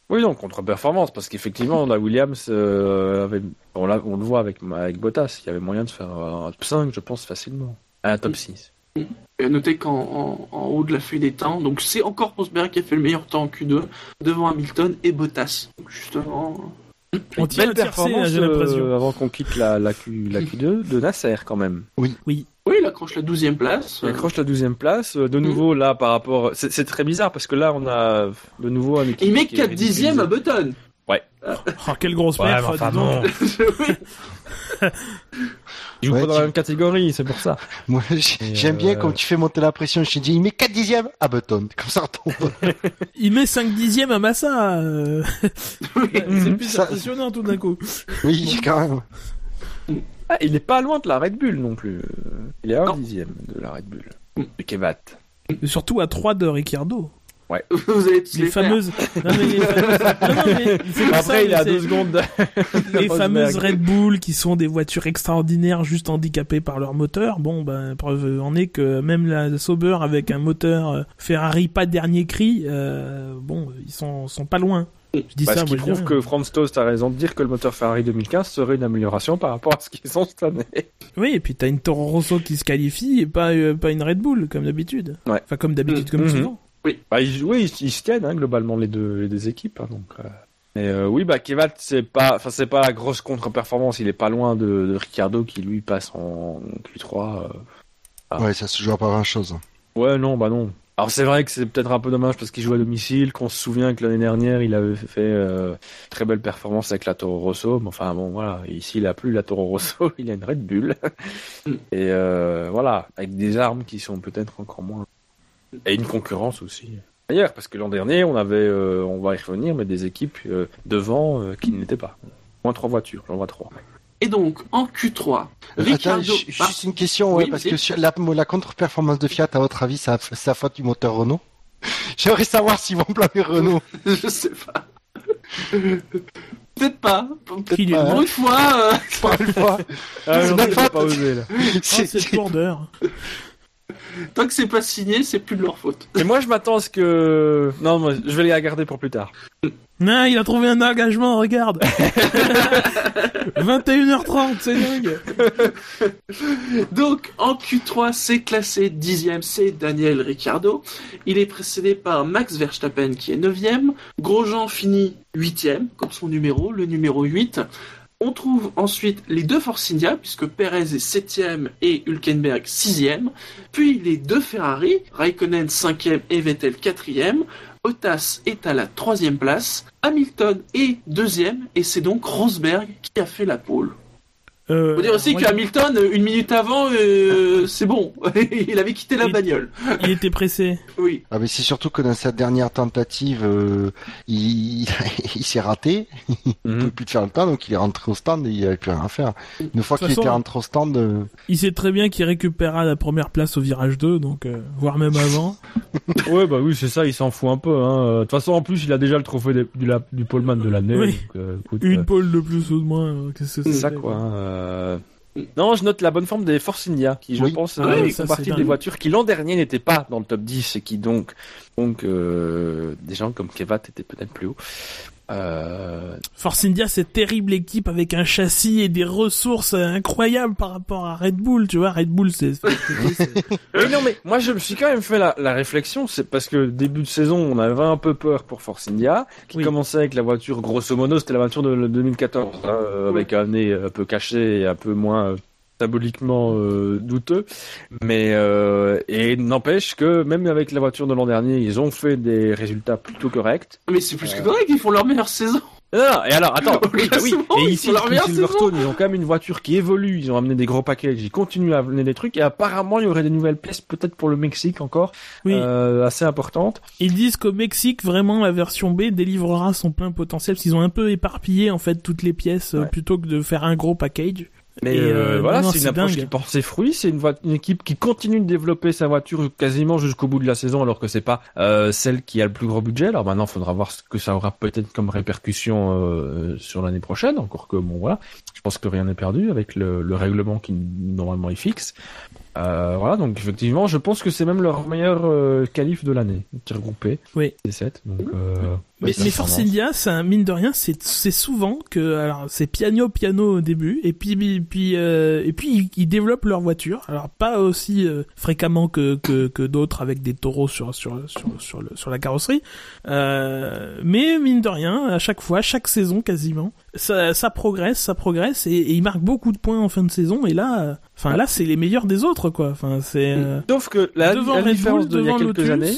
Oui, non, contre-performance, parce qu'effectivement, la Williams, euh, avait... on, l'a- on le voit avec, avec Bottas, il y avait moyen de faire un top 5, je pense, facilement. Un top 6. Et à noter qu'en en, en haut de la feuille des temps, donc c'est encore Rosberg qui a fait le meilleur temps en Q2 devant Hamilton et Bottas. Donc, justement. On tire là, performance euh, avant qu'on quitte la, la, Q, la Q2 de Nasser, quand même. Oui, il accroche la 12 place. Il accroche la 12e place. euh, De nouveau, là, par rapport... C'est c'est très bizarre, parce que là, on a de nouveau un équipe Il met qui est 4 dixièmes à. Button. Oh, quelle grosse Ouais, mais enfin, dis non. Oui. Il joue Ouais, pas dans tu- la même catégorie, c'est pour ça. Moi, j'aime bien euh, quand tu fais monter la pression. Je t'ai dit, il met 4 dixièmes à Button. Comme ça, on tombe. Il met 5 dixièmes à Massa. euh. c'est plus Ça- impressionnant tout d'un coup. Oui, quand même. Ah, il est pas loin de la Red Bull non plus. Il est à un Non. dixième de la Red Bull. De Kevat. Et surtout à 3 de Ricciardo. Vous allez tous Les les, faire. fameuses. Non, mais les fameuses... non, non, mais c'est pour ça, Après, il est mais à c'est- deux secondes de... Les Rosberg. fameuses Red Bull qui sont des voitures extraordinaires juste handicapées par leur moteur. Bon, ben, preuve en est que même la Sauber avec un moteur euh, Ferrari pas dernier cri, euh, bon, ils sont, sont pas loin. Je dis Parce ça, qu'il moi, je dis prouve rien. que Franz Tost a raison de dire que le moteur Ferrari 2015 serait une amélioration par rapport à ce qu'ils sont cette année. Oui, et puis t'as une Toro Rosso qui se qualifie et pas, euh, pas une Red Bull, comme d'habitude. Ouais. Enfin, comme d'habitude, comme Mhm. souvent. Bah, ils, oui, ils, ils se tiennent hein, globalement les deux, les deux équipes. hein, donc, euh. Mais euh, oui, bah Kevat, c'est pas, enfin c'est pas la grosse contre-performance. Il est pas loin de, de Ricciardo qui lui passe en Q3. euh. Ah. Ouais, ça se joue à pas grand chose. Ouais, non, bah non. Alors c'est vrai que c'est peut-être un peu dommage parce qu'il joue à domicile, qu'on se souvient que l'année dernière il avait fait euh, très belle performance avec la Toro Rosso, mais enfin bon voilà, ici il a plus la Toro Rosso, il a une Red Bull. Et euh, voilà, avec des armes qui sont peut-être encore moins... Et une concurrence aussi. D'ailleurs, parce que l'an dernier on avait, euh, on va y revenir, mais des équipes euh, devant euh, qui n'étaient pas. Moins trois voitures, j'en vois trois. Et donc, en Q3, Attends, Ricardo. ju- Ah, juste une question, ouais, Oui, parce que sur la, la contre-performance de Fiat, à votre avis, ça- c'est la faute du moteur Renault? J'aimerais savoir s'ils vont blâmer Renault. je sais pas. Peut-être pas. Peut-être pas. Pour une fois, euh, Pour une fois. Ah, C'est pas osé là. Oh, C'est- lourdeur. Tant que c'est pas signé, c'est plus de leur faute. Mais moi je m'attends à ce que... Non, moi, je vais les garder pour plus tard. Non, il a trouvé un engagement, regarde. 21h30, c'est dingue. Donc, en Q3, c'est classé dixième, c'est Daniel Ricciardo. Il est précédé par Max Verstappen qui est neuvième. Grosjean finit huitième, comme son numéro, le numéro 8. On trouve ensuite les deux Force India, puisque Perez est septième et Hülkenberg sixième. Puis les deux Ferrari, Raikkonen cinquième et Vettel quatrième. Bottas est à la troisième place. Hamilton est deuxième, et c'est donc Rosberg qui a fait la pole. Euh, Faut dire aussi moi, que Hamilton, une minute avant, euh, c'est bon. il avait quitté la Il- bagnole. il était pressé. Oui. Ah mais c'est surtout que dans sa dernière tentative, euh, il, il s'est raté, il Mhm. peut plus te faire le temps, donc il est rentré au stand et il avait plus rien à faire. Une fois qu'il était rentré au stand, euh, Il sait très bien qu'il récupérera la première place au virage 2, donc euh, voire même avant. Ouais, bah oui, c'est ça, il s'en fout un peu. hein. De toute façon, en plus, il a déjà le trophée du, la- du poleman de l'année. Oui. donc, euh, écoute, Une euh, pole de plus ou de moins. euh, Qu'est-ce que c'est ça, quoi. hein, euh. Non, je note la bonne forme des Force India, qui, je Oui. pense, Ah euh, oui, font partie des voitures qui, l'an dernier, n'étaient pas dans le top 10 et qui, donc, donc euh, des gens comme Kevat étaient peut-être plus haut. Euh, Force India, cette terrible équipe avec un châssis et des ressources incroyables par rapport à Red Bull, tu vois. Red Bull, c'est. Oui, non, mais moi je me suis quand même fait la, la réflexion, c'est parce que début de saison, on avait un peu peur pour Force India, qui Oui. commençait avec la voiture, grosso modo, c'était la voiture de le 2014, hein, euh, avec un nez un peu caché et un peu moins euh, symboliquement euh, douteux. Mais euh, et n'empêche que même avec la voiture de l'an dernier, ils ont fait des résultats plutôt corrects. Mais c'est plus que correct, ils font leur meilleure saison. Non, non, et alors, attends, oui, bah oui. Et ils ici, meilleure Silverstone, ils ont quand même une voiture qui évolue, ils ont amené des gros packages, ils continuent à amener des trucs, et apparemment, il y aurait des nouvelles pièces, peut-être pour le Mexique encore, Oui. euh, assez importantes. Ils disent qu'au Mexique, vraiment, la version B délivrera son plein potentiel parce qu'ils ont un peu éparpillé, en fait, toutes les pièces euh, Ouais. plutôt que de faire un gros package. Mais euh, euh, voilà, c'est une approche dingue. qui porte ses fruits. C'est une, équipe qui continue de développer sa voiture quasiment jusqu'au bout de la saison, alors que c'est pas euh, celle qui a le plus gros budget. Alors maintenant, il faudra voir ce que ça aura peut-être comme répercussion euh, sur l'année prochaine. Encore que bon, voilà, je pense que rien n'est perdu avec le, le règlement qui normalement est fixe. Euh, voilà, donc effectivement, je pense que c'est même leur meilleur euh, qualif de l'année, tir groupé. Oui. C'est 7 donc. Euh, Mais, mais ça Force avance. India, c'est un mine de rien, c'est c'est souvent que alors c'est piano piano au début et puis puis euh, et puis ils, ils développent leur voiture. Alors pas aussi euh, fréquemment que que, que d'autres avec des taureaux sur sur sur sur, le, sur la carrosserie. Euh, mais mine de rien, à chaque fois, chaque saison quasiment, ça ça progresse, ça progresse et, et ils marquent beaucoup de points en fin de saison et là euh, enfin là c'est les meilleurs des autres quoi. Enfin c'est euh, Sauf que la, devant la Red différence Bull, d'il y a devant quelques Lotus. années.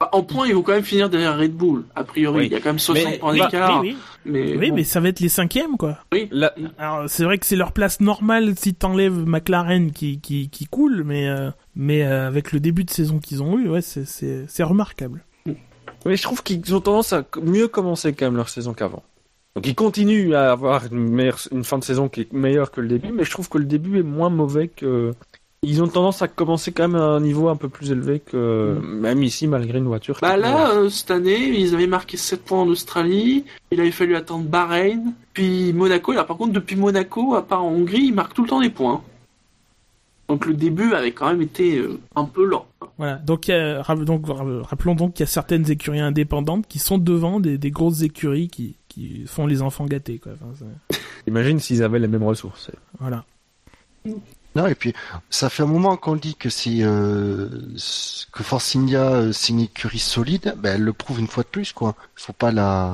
Bah, En point, ils vont quand même finir derrière Red Bull. A priori, Oui. il y a quand même 60 Mais- points bah, d'écart. oui, oui. Mais, Oui, bon. mais ça va être les cinquièmes quoi. oui. La, Alors c'est vrai que c'est leur place normale si t'enlèves McLaren qui qui qui coule, mais euh, mais euh, avec le début de saison qu'ils ont eu, ouais, c'est c'est c'est remarquable. Oui, je trouve qu'ils ont tendance à mieux commencer quand même leur saison qu'avant. Donc ils continuent à avoir une, meilleure, une fin de saison qui est meilleure que le début, mais je trouve que le début est moins mauvais que... Ils ont tendance à commencer quand même à un niveau un peu plus élevé que même ici, malgré une voiture. Bah là, euh, cette année, ils avaient marqué 7 points en Australie. Il avait fallu attendre Bahreïn, puis Monaco. Là, par contre, depuis Monaco, à part en Hongrie, ils marquent tout le temps des points. Donc le début avait quand même été euh, un peu lent. Voilà. Donc rappelons donc qu'il y a certaines écuries indépendantes qui sont devant des, des grosses écuries qui qui font les enfants gâtés quoi. Enfin, Imagine s'ils avaient les mêmes ressources. voilà. Non, et puis ça fait un moment qu'on dit que c'est euh, que Force India euh, c'est une écurie solide, ben elle le prouve une fois de plus quoi. Faut pas la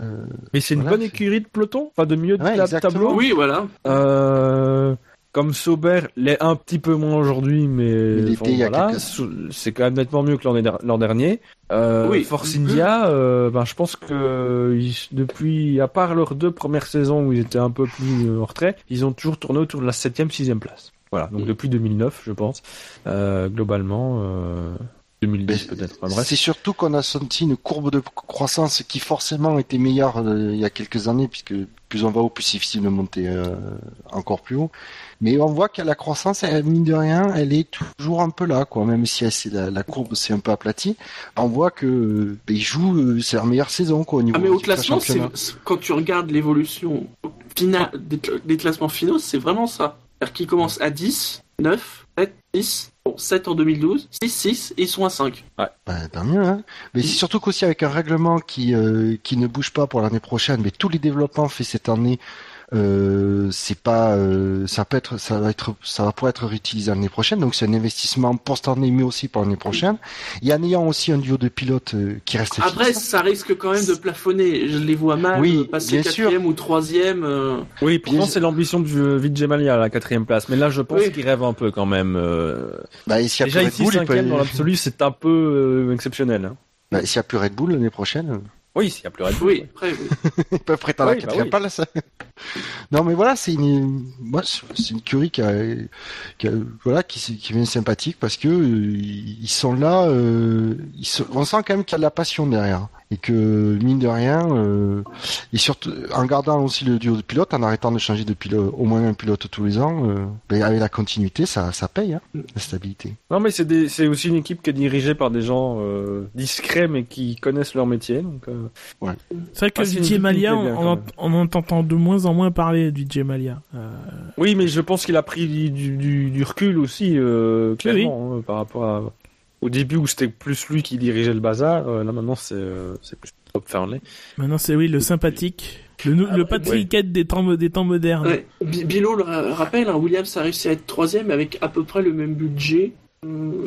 euh, Mais c'est une bonne c'est- écurie de peloton, enfin de milieu de Ouais, la- exactement. tableau. Oui, voilà. Euh, comme Sauber l'est un petit peu moins aujourd'hui, mais, enfin, voilà, quelques- c'est quand même nettement mieux que l'an der- l'an dernier. Euh, Oui. Force India, euh, ben, je pense que ils- depuis, à part leurs deux premières saisons où ils étaient un peu plus euh, en retrait, ils ont toujours tourné autour de la septième, sixième place. Voilà, donc depuis 2009, je pense, euh, globalement, euh, 2010 Mais peut-être. C'est surtout qu'on a senti une courbe de croissance qui forcément était meilleure euh, il y a quelques années, puisque plus on va haut, plus c'est difficile de monter euh, encore plus haut. Mais on voit que la croissance, elle, mine de rien, elle est toujours un peu là, quoi. Même si elle, la, la courbe s'est un peu aplatie, on voit que ben, ils jouent, euh, c'est leur meilleure saison, quoi, au niveau Ah, mais au classement, c'est, quand tu regardes l'évolution finale des classements finaux, c'est vraiment ça. C'est-à-dire qu'ils commencent à 10, 9, 7, 10, bon, 7 en 2012, 6, 6, et ils sont à 5. Ben, tant mieux, hein. Mais c'est surtout qu'aussi avec un règlement qui euh, qui ne bouge pas pour l'année prochaine, mais tous les développements faits cette année, euh, c'est pas, euh, ça peut être, ça va être, ça va pouvoir être réutilisé l'année prochaine. Donc c'est un investissement pour cette année, mais aussi pour l'année prochaine. Et en ayant aussi un duo de pilotes euh, qui reste Après, fixe. ça risque quand même de plafonner. Je les vois mal Oui, euh, passer bien sûr. quatrième ou troisième. euh, Oui, pourtant c'est l'ambition de Vijay Malia à la quatrième place, mais là je pense Oui. qu'il rêve un peu quand même. euh, Bah, et y a Déjà plus Red ici Bull, il peut- cinquième dans l'absolu, c'est un peu euh, exceptionnel. hein. bah, s'il y a plus Red Bull l'année prochaine, Oui, s'il y a plus Red Bull. Oui, après, oui. ils peuvent prétendre à Oui, la bah quatrième place. non, mais voilà, c'est une, moi, c'est une curie qui, a, qui a- voilà, qui, vient sympathique parce que euh, ils sont là, euh, ils on sent quand même qu'il y a de la passion derrière et que mine de rien, euh, et surtout en gardant aussi le duo de pilotes, en arrêtant de changer de pilote, au moins un pilote tous les ans, euh, ben, avec la continuité, ça, ça paye, hein, la stabilité. Non, mais c'est des- c'est aussi une équipe qui est dirigée par des gens euh, discrets mais qui connaissent leur métier. Donc, euh, C'est vrai que Ah, me Malia, bien, on, on en entend de moins en moins parler du Vijay Malia. Euh, Oui, mais je pense qu'il a pris du, du, du recul aussi, euh, clairement, hein, par rapport à. Au début où c'était plus lui qui dirigeait le bazar, euh, là maintenant c'est euh, c'est plus Bob Fernley. Maintenant, c'est oui, le sympathique. Le, Ah, le ouais, Patrick Head des temps, mo- des temps modernes. Ouais. Bi- Bilo le ra- rappelle, hein, Williams a réussi à être troisième avec à peu près le même budget. Hum,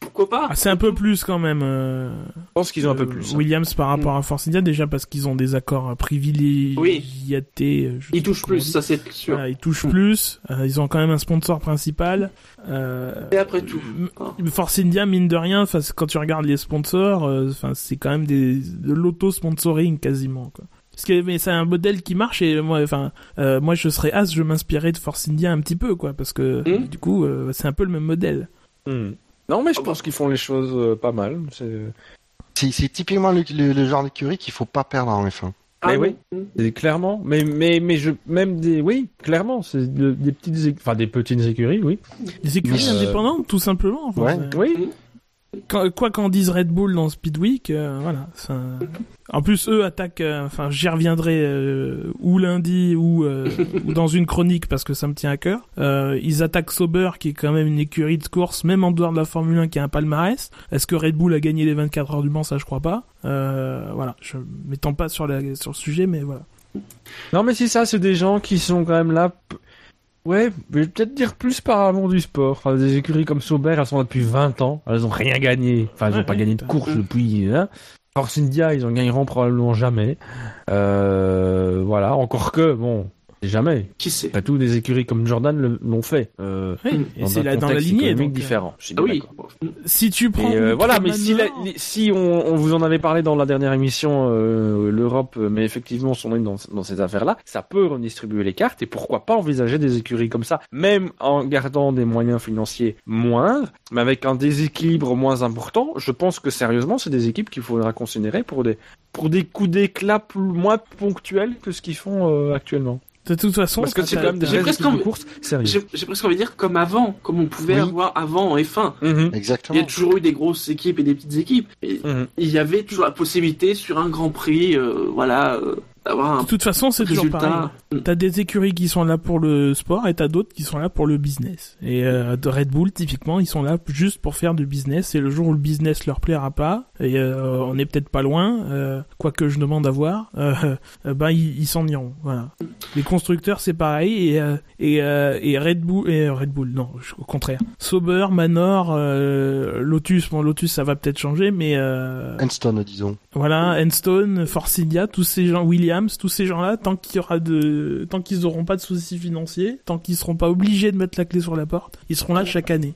pourquoi pas Ah, c'est un peu plus quand même. euh, Je pense qu'ils ont un peu euh, plus. hein. Williams par rapport à Force India, déjà parce qu'ils ont des accords privilégiés. euh, je sais Il touche pas comment on plus, ça c'est sûr. Ils touchent Mm. plus. euh, ils ont quand même un sponsor principal. Euh, Et après tout. Force India, mine de rien, quand tu regardes les sponsors, euh, c'est quand même des, de l'auto-sponsoring quasiment. Quoi. Parce que mais c'est un modèle qui marche et moi, enfin, euh, moi je serais as, je m'inspirais de Force India un petit peu, quoi, parce que Mm. du coup, euh, c'est un peu le même modèle. Hmm. Non mais je pense qu'ils font les choses euh, pas mal. C'est C'est c'est typiquement le, le- le genre d'écurie qu'il faut pas perdre en F1. Mais bon oui. Clairement. Mais mais mais je même des oui clairement c'est de- des petites enfin des petites écuries oui. Les écuries Mais, euh, indépendantes, tout simplement. Ouais. Oui. Quoi qu'en dise Red Bull dans Speed Week, euh, voilà. En plus, eux attaquent. euh, Enfin, j'y reviendrai euh, ou lundi ou, euh, ou dans une chronique parce que ça me tient à cœur. Euh, ils attaquent Sauber, qui est quand même une écurie de course, même en dehors de la Formule 1, qui a un palmarès. Est-ce que Red Bull a gagné les 24 heures du Mans? Ça, je crois pas. Voilà. Je m'étends pas sur, sur le sujet, mais voilà. Non mais c'est ça c'est des gens qui sont quand même là. Ouais, je vais peut-être dire plus par amour du sport. Enfin, des écuries comme Sauber, elles sont là depuis 20 ans. Elles ont rien gagné. Enfin, elles ont Ouais, pas gagné de course depuis. Hein. Force India, ils en gagneront probablement jamais. Euh, voilà. Encore que, bon, jamais. Qui sait Pas tous des écuries comme Jordan l'ont fait. Euh, Oui, et c'est dans la lignée. Donc, euh, différent. Ah oui. si tu prends. Et euh, voilà, mais si, la- on, on vous en avait parlé dans la dernière émission, euh, l'Europe, mais effectivement, sont dans, dans ces affaires-là, ça peut redistribuer les cartes et pourquoi pas envisager des écuries comme ça, même en gardant des moyens financiers moindres, mais avec un déséquilibre moins important. Je pense que sérieusement, c'est des équipes qu'il faudra considérer pour des pour des coups d'éclat plus, moins ponctuels que ce qu'ils font euh, actuellement. De toute façon, Parce que c'est quand même de envie- course. J'ai presque envie de dire comme avant, comme on pouvait Oui. avoir avant en F1. Mhm, Il y Exactement. a toujours eu des grosses équipes et des petites équipes. Et mhm. il y avait toujours la possibilité sur un Grand Prix, euh, voilà, euh, d'avoir un de toute façon, c'est toujours pareil. résultat. T'as des écuries qui sont là pour le sport et t'as d'autres qui sont là pour le business. Et euh, de Red Bull, typiquement, ils sont là juste pour faire du business. Et le jour où le business leur plaira pas, et euh, on est peut-être pas loin, euh, quoique je demande à voir, euh, euh, ben ils s'en iront. Voilà. Les constructeurs, c'est pareil. Et euh, et, euh, et Red Bull, et Red Bull, non, au contraire. Sauber, Manor, euh, Lotus, bon Lotus, ça va peut-être changer, mais euh, Enstone, disons. voilà, Enstone, Force India, tous ces gens, Williams, tous ces gens-là, tant qu'il y aura de, tant qu'ils auront pas de soucis financiers, tant qu'ils seront pas obligés de mettre la clé sur la porte, ils seront là chaque année.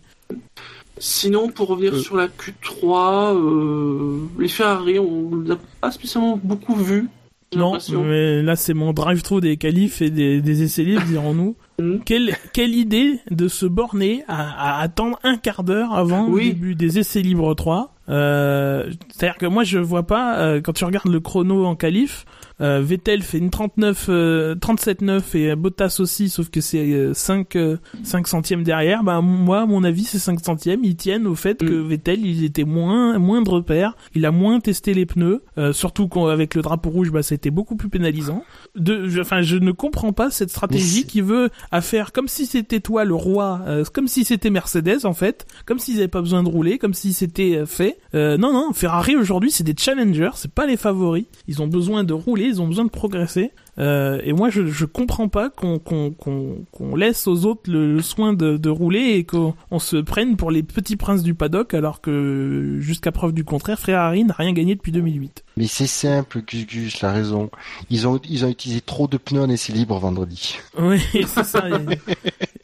Sinon, pour revenir Euh. sur la Q3, euh, les Ferrari, on l'a pas spécialement beaucoup vu. Non, mais là c'est mon drive-through des qualifs et des, des essais libres, dirons-nous. Mhm. quelle, quelle idée de se borner à, à attendre un quart d'heure avant Oui. le début des essais libres 3. Euh, C'est-à-dire que moi je vois pas, euh, quand tu regardes le chrono en qualif, euh, Vettel fait une 39, euh, 37-9 et Bottas aussi, sauf que c'est euh, 5, euh, 5 centièmes derrière. Bah moi, à mon avis, ces 5 centièmes, ils tiennent au fait Mm. que Vettel, il était moins, moins de repères, il a moins testé les pneus, euh, surtout qu'avec le drapeau rouge, bah c'était beaucoup plus pénalisant. De, je- enfin, je ne comprends pas cette stratégie qui veut à faire comme si c'était toi le roi, euh, comme si c'était Mercedes en fait, comme s'ils avaient pas besoin de rouler, comme si c'était euh, fait. Euh, non, non, Ferrari aujourd'hui c'est des challengers, c'est pas les favoris. Ils ont besoin de rouler, ils ont besoin de progresser. Euh, et moi je, je comprends pas qu'on qu'on qu'on qu'on laisse aux autres le, le soin de, de rouler et qu'on on se prenne pour les petits princes du paddock alors que jusqu'à preuve du contraire, Ferrari n'a rien gagné depuis 2008. Mais c'est simple, Gus Gus, la raison. Ils ont, ils ont utilisé trop de pneus en essai libre vendredi. Oui, c'est ça.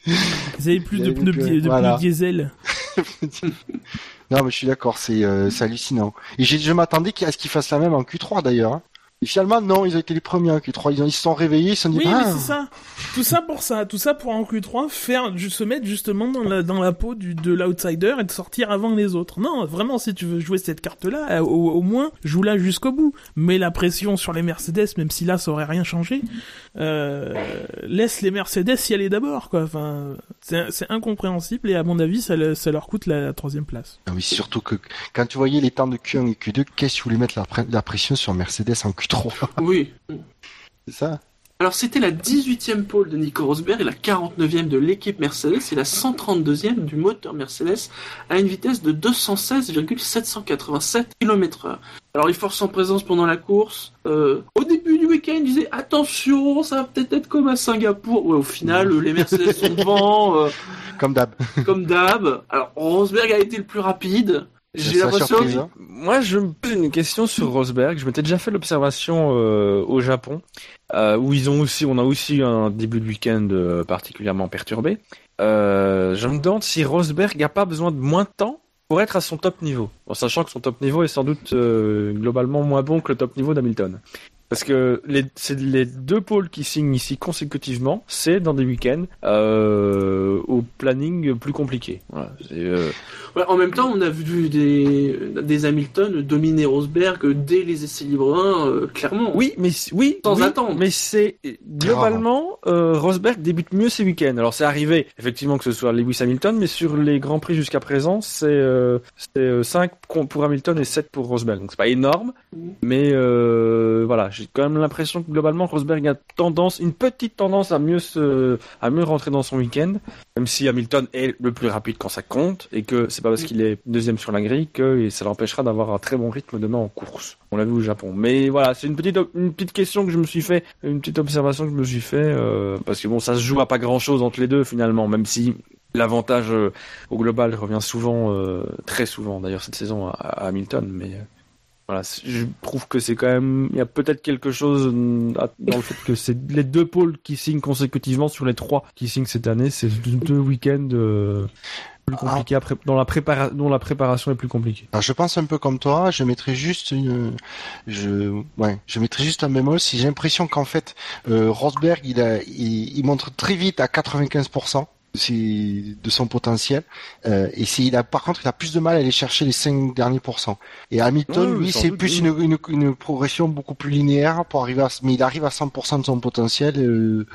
Ils avaient plus de pneus, que- di- de voilà. pneus diesel. Non, mais je suis d'accord, c'est euh, hallucinant. Et je m'attendais à ce qu'ils fassent la même en Q3 d'ailleurs. Et finalement, non, ils ont été les premiers en Q3. Ils, ont- ils se sont réveillés, ils se sont dit, Oui, ah, mais c'est ça. Tout ça pour ça. Tout ça pour en Q3 faire, se mettre justement dans la, dans la peau du, de l'outsider et de sortir avant les autres. Non, vraiment, si tu veux jouer cette carte-là, euh, au, au moins, joue-la jusqu'au bout. Mets la pression sur les Mercedes, même si là, ça aurait rien changé. Euh, laisse les Mercedes y aller d'abord, quoi. Enfin, c'est incompréhensible et à mon avis, ça, le- ça leur coûte la, la troisième place. Ah oui, surtout que quand tu voyais les temps de Q1 et Q2, qu'est-ce que tu voulais mettre la, la pression sur Mercedes en Q3 Oui. C'est ça? Alors c'était la 18e pole de Nico Rosberg et la 49e de l'équipe Mercedes et la 132e du moteur Mercedes à une vitesse de 216,787 km/h. Alors il force en présence pendant la course. Euh, au début du week-end, il disait attention, ça va peut-être être comme à Singapour. Ouais, au final, les Mercedes sont devant, euh, Comme d'hab. comme d'hab. Alors Rosberg a été le plus rapide. J'ai l'impression. hein. Moi, je me pose une question sur Rosberg. Je m'étais déjà fait l'observation euh, au Japon, euh, où ils ont aussi, on a aussi eu un début de week-end euh, particulièrement perturbé. Euh, je me demande si Rosberg n'a pas besoin de moins de temps pour être à son top niveau, en sachant que son top niveau est sans doute euh, globalement moins bon que le top niveau d'Hamilton. Parce que les, c'est les deux pôles qui signent ici consécutivement, c'est dans des week-ends euh, au planning plus compliqué. Voilà, c'est, euh, Ouais, en même temps, on a vu des, des Hamilton dominer Rosberg dès les essais libres 1, euh, clairement. Oui, mais oui, Sans oui, attendre. Mais c'est globalement euh, Rosberg débute mieux ses week-ends. Alors c'est arrivé effectivement que ce soit Lewis Hamilton, mais sur les grands prix jusqu'à présent, c'est euh, c'est 5 pour Hamilton et 7 pour Rosberg. Donc c'est pas énorme, Mhm. mais euh, voilà, j'ai quand même l'impression que globalement Rosberg a tendance, une petite tendance à mieux se, à mieux rentrer dans son week-end, même si Hamilton est le plus rapide quand ça compte et que c'est pas parce qu'il est deuxième sur la grille que ça l'empêchera d'avoir un très bon rythme demain en course. On l'a vu au Japon. Mais voilà, c'est une petite une petite question que je me suis fait, une petite observation que je me suis fait euh, parce que bon, ça se joue à pas grand chose entre les deux finalement, même si l'avantage euh, au global revient souvent, euh, très souvent d'ailleurs cette saison à, à Hamilton, mais je trouve que c'est quand même, il y a peut-être quelque chose dans le fait que c'est les deux pôles qui signent consécutivement sur les trois qui signent cette année, c'est deux week-ends euh, plus compliqués après, dont la prépara- dont la préparation est plus compliquée. Je pense un peu comme toi, je mettrais juste je, ouais, je mettrais juste un bémol si j'ai l'impression qu'en fait, euh, Rosberg, il a, il montre très vite à 95% de son potentiel, euh, et c'est, il a, par contre, il a plus de mal à aller chercher les 5 derniers pourcents. Et Hamilton, Oui, lui, c'est plus une, une, une progression beaucoup plus linéaire pour arriver à, mais il arrive à 100% de son potentiel, euh,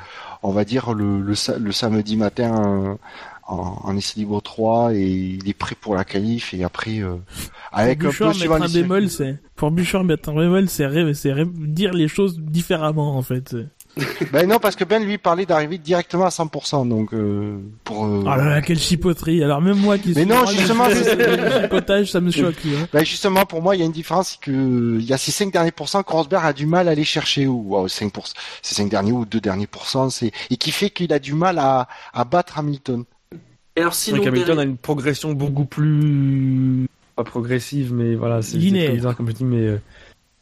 on va dire, le, le, le samedi matin, euh, en, en essai libre 3 et il est prêt pour la qualif et après euh, avec pour un peu Bouchard, suivant mettre un bémol, c'est pour Bouchard mettre un bémol, c'est c'est dire les choses différemment en fait. Ben non parce que Ben lui parlait d'arriver directement à 100% donc euh, pour euh, Oh là là, quelle chipoterie. Alors même moi qui Mais non, justement, le chipotage, ça me choque. vois. ben justement pour moi il y a une différence c'est que il y a ces 5 derniers pourcents que Rosberg a du mal à aller chercher ou wow, 5 ces 5 derniers ou 2 derniers pourcents c'est et qui fait qu'il a du mal à, à battre Hamilton. Et alors sinon, qu'Hamilton derrière- a une progression beaucoup plus pas progressive, mais voilà, c'est bizarre comme je dis, mais euh,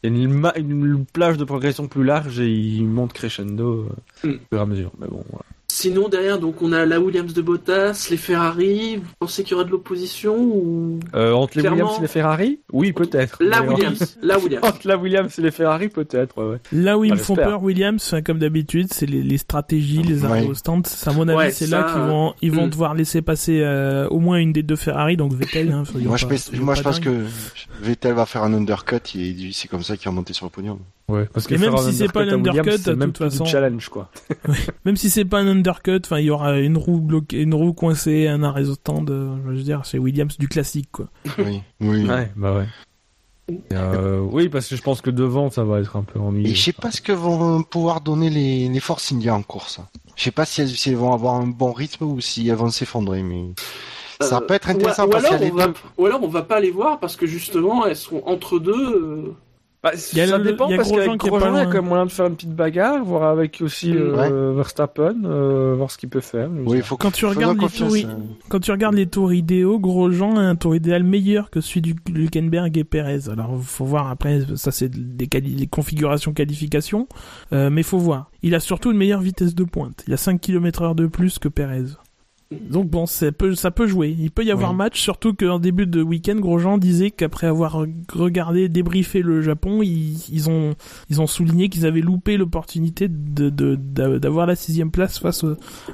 il y a une, une plage de progression plus large et il monte crescendo euh, Hmm. au fur et à mesure. Mais bon, voilà. Sinon derrière, donc on a la Williams de Bottas, les Ferrari. Vous pensez qu'il y aura de l'opposition ou Euh, entre les Clairement- Williams et les Ferrari, oui, peut-être. la Williams, la Williams. Entre la Williams et les Ferrari, peut-être. Ouais, ouais. Là où ils Ah, me font peur, Williams, comme d'habitude, c'est les, les stratégies, les Ouais. arrêts au stand. C'est à mon avis, Ouais, c'est ça, là qu'ils vont, ils vont hmm. devoir laisser passer euh, au moins une des deux Ferrari, donc Vettel. Hein, Moi je pense, moi je que Vettel va faire un undercut et c'est comme ça qu'il va monter sur le podium. Ouais, parce Et même si c'est pas un l'undercut, c'est de toute plus du façon- challenge, quoi. Même si c'est pas un undercut, enfin, il y aura une roue bloquée, une roue coincée, un arrêt au stand. euh, je veux dire, c'est Williams du classique, quoi. Oui, oui. Ouais, bah ouais. Euh, oui, parce que je pense que devant, ça va être un peu ennuyeux. Et je sais pas ce que vont pouvoir donner les, les Force India en course. Je sais pas si elles, si elles vont avoir un bon rythme ou si elles vont s'effondrer, mais ça Euh, peut être intéressant ou, ou alors on va, deux. ou alors on va pas les voir parce que justement elles seront entre deux. Bah, Il y a ça le- dépend il y a parce Grosjean qu'avec qui est pas Grosjean, il y a quand même moyen de faire une petite bagarre, voir avec aussi euh, Verstappen, euh, voir ce qu'il peut faire. Oui, il faut Quand tu regardes les tours, euh. Quand tu regardes les tours idéaux, Grosjean a un tour idéal meilleur que celui du Hülkenberg et Perez. Alors, faut voir après, ça c'est des, quali- des configurations qualification, euh, mais faut voir. Il a surtout une meilleure vitesse de pointe. Il a 5 km heure de plus que Perez. Donc bon, ça peut, ça peut jouer. Il peut y avoir Oui. match, surtout qu'en début de week-end, Grosjean disait qu'après avoir regardé, débriefé le Japon, ils, ils ont, ils ont souligné qu'ils avaient loupé l'opportunité de, de- d'a- d'avoir la sixième place face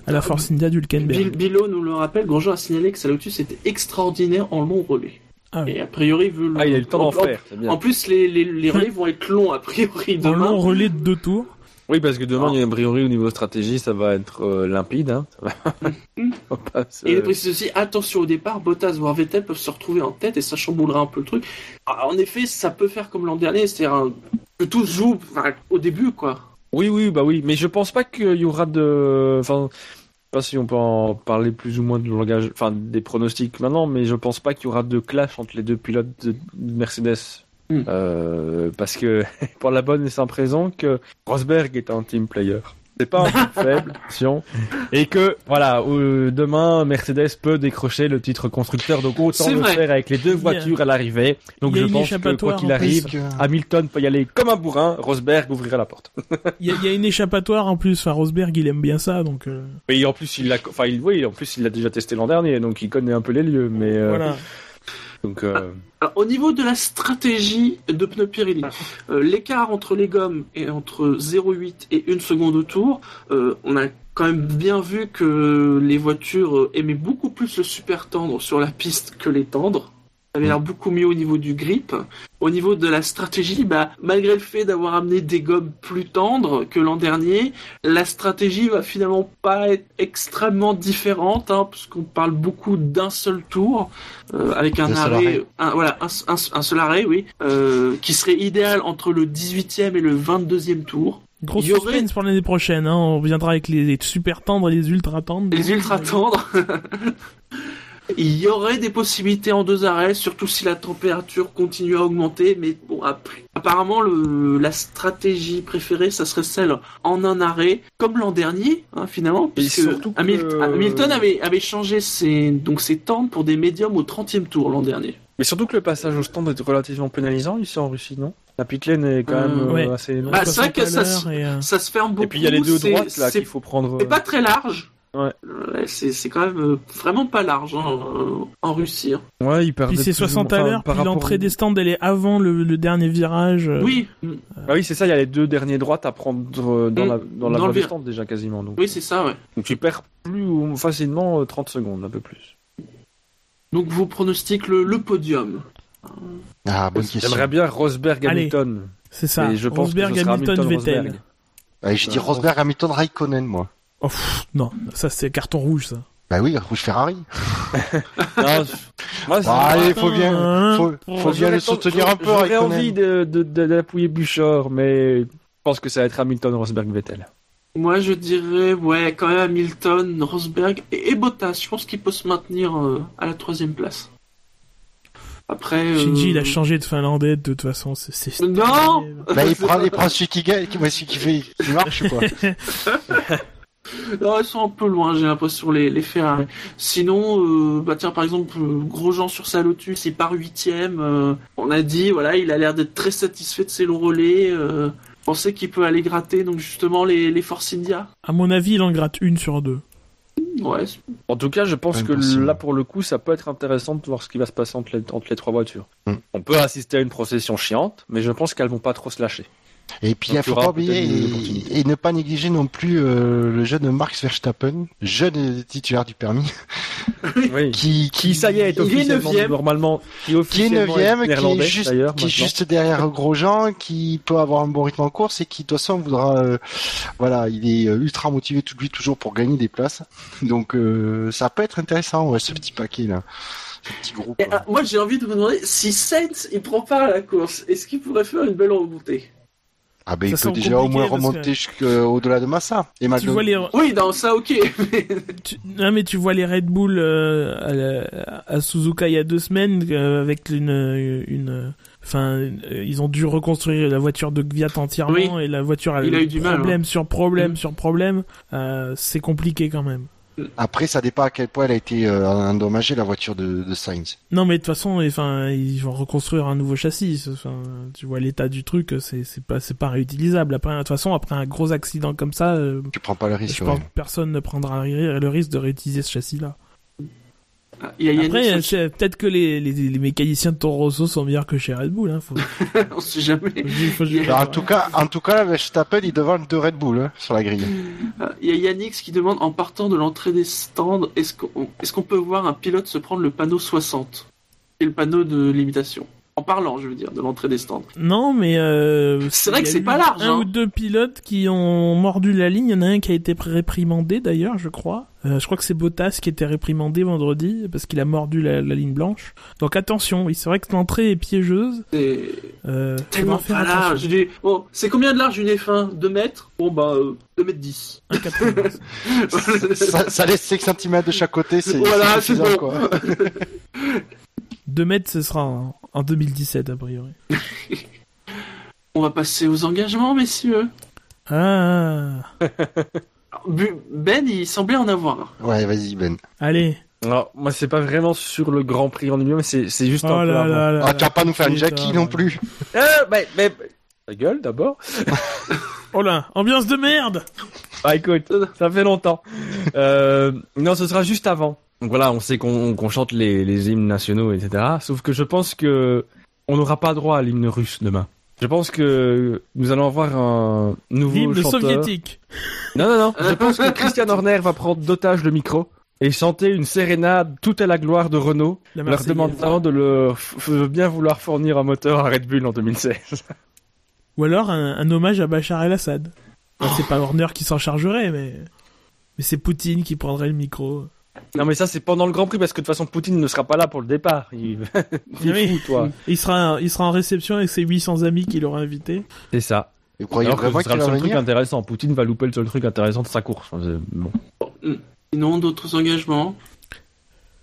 à la Force India Bill, d'Hülkenberg. Bilo nous le rappelle, Grosjean a signalé que sa Lotus était extraordinaire en long relais. Ah oui. Et a priori, vu le... Ah, il a eu le temps d'en en- faire, En, en plus, les, les, les relais vont être longs a priori demain. long relais de deux tours. Oui, parce que demain, il y a priori au niveau stratégie, ça va être euh, limpide. Hein. Se- Et il précise aussi, attention au départ, Bottas voire Vettel peuvent se retrouver en tête et ça chamboulera un peu le truc. Ah, en effet, ça peut faire comme l'an dernier, c'est-à-dire un- que tout se joue enfin, au début, quoi. Oui, oui, bah oui, mais je pense pas qu'il y aura de, enfin, je sais pas si on peut en parler plus ou moins de langage, enfin des pronostics maintenant, mais je pense pas qu'il y aura de clash entre les deux pilotes de Mercedes. Hmm. Euh, parce que pour la bonne et simple raison que Rosberg est un team player. C'est pas un type faible, attention. Et que, voilà, euh, demain, Mercedes peut décrocher le titre constructeur, donc autant le vrai. faire avec les deux voitures à l'arrivée. Donc il y a je une pense que quoi échappatoire qu'il arrive, que- Hamilton peut y aller comme un bourrin, Rosberg ouvrira la porte. Il y, a- il y a une échappatoire en plus. Enfin, Rosberg, il aime bien ça, donc euh, Mais en plus, il l'a, enfin, il, oui, en plus, il l'a déjà testé l'an dernier, donc il connaît un peu les lieux, mais, euh, voilà. Euh, Alors, au niveau de la stratégie de pneus Pirelli, euh, l'écart entre les gommes est entre 0,8 et 1 seconde au tour. Euh, on a quand même bien vu que les voitures euh, aimaient beaucoup plus le super tendre sur la piste que les tendres. Ça avait l'air beaucoup mieux au niveau du grip. Au niveau de la stratégie, bah, malgré le fait d'avoir amené des gommes plus tendres que l'an dernier, la stratégie va finalement pas être extrêmement différente, hein, parce qu'on parle beaucoup d'un seul tour, euh, avec un arrêt, arrêt. un, voilà, un, un- un seul arrêt, oui, euh, qui serait idéal entre le 18e et le 22e tour. Gros Il y aurait- suspense pour l'année prochaine. Hein. On reviendra avec les, les super tendres et les ultra tendres. Les ultra tendres. Il y aurait des possibilités en deux arrêts, surtout si la température continue à augmenter. Mais bon, après, apparemment, le, la stratégie préférée, ça serait celle en un arrêt, comme l'an dernier, hein, finalement. Et puisque surtout que- Hamilton, Hamilton avait, avait changé ses, donc ses tendres pour des médiums au 30e tour l'an dernier. mais surtout que le passage au stand est relativement pénalisant ici en Russie, non? La pit lane est quand Euh, même euh, ouais. assez énorme. Bah, c'est vrai que ça euh, se ferme beaucoup. Et puis il y a les deux droites là qu'il faut prendre. C'est pas très large. Ouais. Ouais, c'est c'est quand même euh, vraiment pas large hein, euh, en Russie. hein. Ouais, il perd. Puis c'est 60 à l'heure, puis l'entrée des stands, elle est avant le, le dernier virage. euh, Oui, Ah oui, c'est ça. Il y a les deux dernières droites à prendre dans Mm. la dans la Dans le stands déjà quasiment. Donc. oui, c'est ça, ouais. donc tu perds plus facilement euh, 30 secondes, un peu plus. Donc vous pronostiquez le, le podium. Ah, bonne question. J'aimerais bien Rosberg Allez. Hamilton. C'est ça. Et je pense Rosberg, que ce sera Hamilton, Hamilton, Vettel. Rosberg. Ouais, je dis Rosberg, Hamilton, Raikkonen, moi. Oh, pff, non, ça c'est carton rouge ça. Bah oui, rouge Ferrari. Non, je- moi, Bah, allez, faut bien, faut, faut bien le soutenir un peu, J'aurais envie de, de, de- d'appuyer Bouchard, mais je pense que ça va être Hamilton, Rosberg, Vettel. Moi, je dirais, ouais, quand même Hamilton, Rosberg et, et Bottas. Je pense qu'il peut se maintenir euh, à la troisième place. Après. euh, Shinji, il a changé de finlandais de toute façon. C'est, Non Bah, il prend, il prend celui qui gagne, celui qui fait, qui marche, quoi. Non, ils sont un peu loin, j'ai l'impression, les, les Ferrari. Sinon, euh, bah tiens, par exemple, euh, Grosjean sur sa Lotus, il part huitième. euh, on a dit, voilà, il a l'air d'être très satisfait de ses longs relais. Euh, pensez qu'il peut aller gratter, donc justement, les, les Force India. À mon avis, il en gratte une sur deux. Ouais, En tout cas, je pense que possible. là, pour le coup, ça peut être intéressant de voir ce qui va se passer entre les, entre les trois voitures. Mm. On peut assister à une procession chiante, mais je pense qu'elles vont pas trop se lâcher. Et puis, il Donc, il faut pas oublier et, ne pas négliger non plus euh, le jeune Max Verstappen, jeune titulaire du permis, Oui. qui, Qui, ça y est, est officiellement, neuvième. normalement, qui, qui est officiellement neuvième, qui est juste, qui est juste derrière Grosjean, qui peut avoir un bon rythme en course et qui de toute façon voudra, euh, voilà, il est euh, ultra motivé tout lui toujours pour gagner des places. Donc euh, ça peut être intéressant, ouais, ce petit paquet là, ce petit groupe. Et, ah, moi, j'ai envie de vous demander si Sainz, il prend part à la course, est-ce qu'il pourrait faire une belle remontée? Ah ben il ça peut déjà au moins remonter jusqu'au-delà de Massa. Et Tu vois les, Oui, dans ça, ok. tu- non mais tu vois les Red Bull euh, à, la- à Suzuka il y a deux semaines euh, avec une, une, enfin, euh, ils ont dû reconstruire la voiture de Gviat entièrement Oui. et la voiture a Il a eu du mal, problème sur problème Mm. sur problème. Euh, c'est compliqué quand même. Après, ça dépend à quel point elle a été euh, endommagée la voiture de, de Sainz. Non mais de toute façon, enfin, ils vont reconstruire un nouveau châssis. Enfin, tu vois l'état du truc, c'est c'est pas c'est pas réutilisable. Après, de toute façon, après un gros accident comme ça, euh, Tu prends pas le risque. je ouais. pense que personne ne prendra le le risque de réutiliser ce châssis-là. Ah, Il y a Yannick Après, peut-être que les, les, les mécaniciens de Toro Rosso sont meilleurs que chez Red Bull. Hein, faut, on sait jamais. faut- faut- Alors, en tout cas, en tout cas, Verstappen il devant deux Red Bull hein, sur la grille. Ah, Il y a Yannick qui demande en partant de l'entrée des stands, est-ce qu'on est-ce qu'on peut voir un pilote se prendre le panneau 60 C'est le panneau de limitation? En parlant, je veux dire, de l'entrée des stands. Non, mais euh, C'est vrai que c'est pas large, Un hein. ou deux pilotes qui ont mordu la ligne. Il y en a un qui a été réprimandé d'ailleurs, je crois. Euh, je crois que c'est Bottas qui était réprimandé vendredi parce qu'il a mordu la, la ligne blanche. Donc attention, oui, c'est vrai que l'entrée est piégeuse. C'est Euh, tellement pas large. attention. Dis, bon, c'est combien de large une F1 2 mètres? Bon, bah, euh, 2 mètres 10. 1,80. ça, ça laisse 5 cm de chaque côté, c'est Voilà, c'est bon. quoi. 2 mètres, ce sera en 2017 a priori. On va passer aux engagements, messieurs. Ah, Ben, il semblait en avoir. Ouais, vas-y, Ben. allez. Alors, moi, c'est pas vraiment sur le Grand Prix en lui-même, mais c'est juste Oh un peu là avant. là là. Ah, tu vas pas nous faire une Jackie non ouais. plus. Euh, mais, mais, ta gueule, d'abord. Oh là, ambiance de merde. Ah, écoute, ça fait longtemps. Euh, non, ce sera juste avant. Donc voilà, on sait qu'on chante les, les hymnes nationaux, etc. Sauf que je pense que on n'aura pas droit à l'hymne russe demain. Je pense que nous allons avoir un nouveau L'hymne soviétique. Non, non, non. Je pense que Christian Horner va prendre d'otage le micro et chanter une sérénade tout à la gloire de Renault, leur demandant de leur bien vouloir fournir un moteur à Red Bull en 2016. Ou alors un, un hommage à Bachar el-Assad. Enfin, c'est pas Horner qui s'en chargerait, mais mais c'est Poutine qui prendrait le micro. Non, mais ça, c'est pendant le Grand Prix parce que de toute façon, Poutine ne sera pas là pour le départ. Il, Oui. fou, toi. Il sera il sera en réception avec ses 800 amis qu'il aura invités. C'est ça. Vous croyez Alors que vraiment ce sera qu'il le seul truc intéressant. Poutine va louper le seul truc intéressant de sa course. Bon. Sinon, d'autres engagements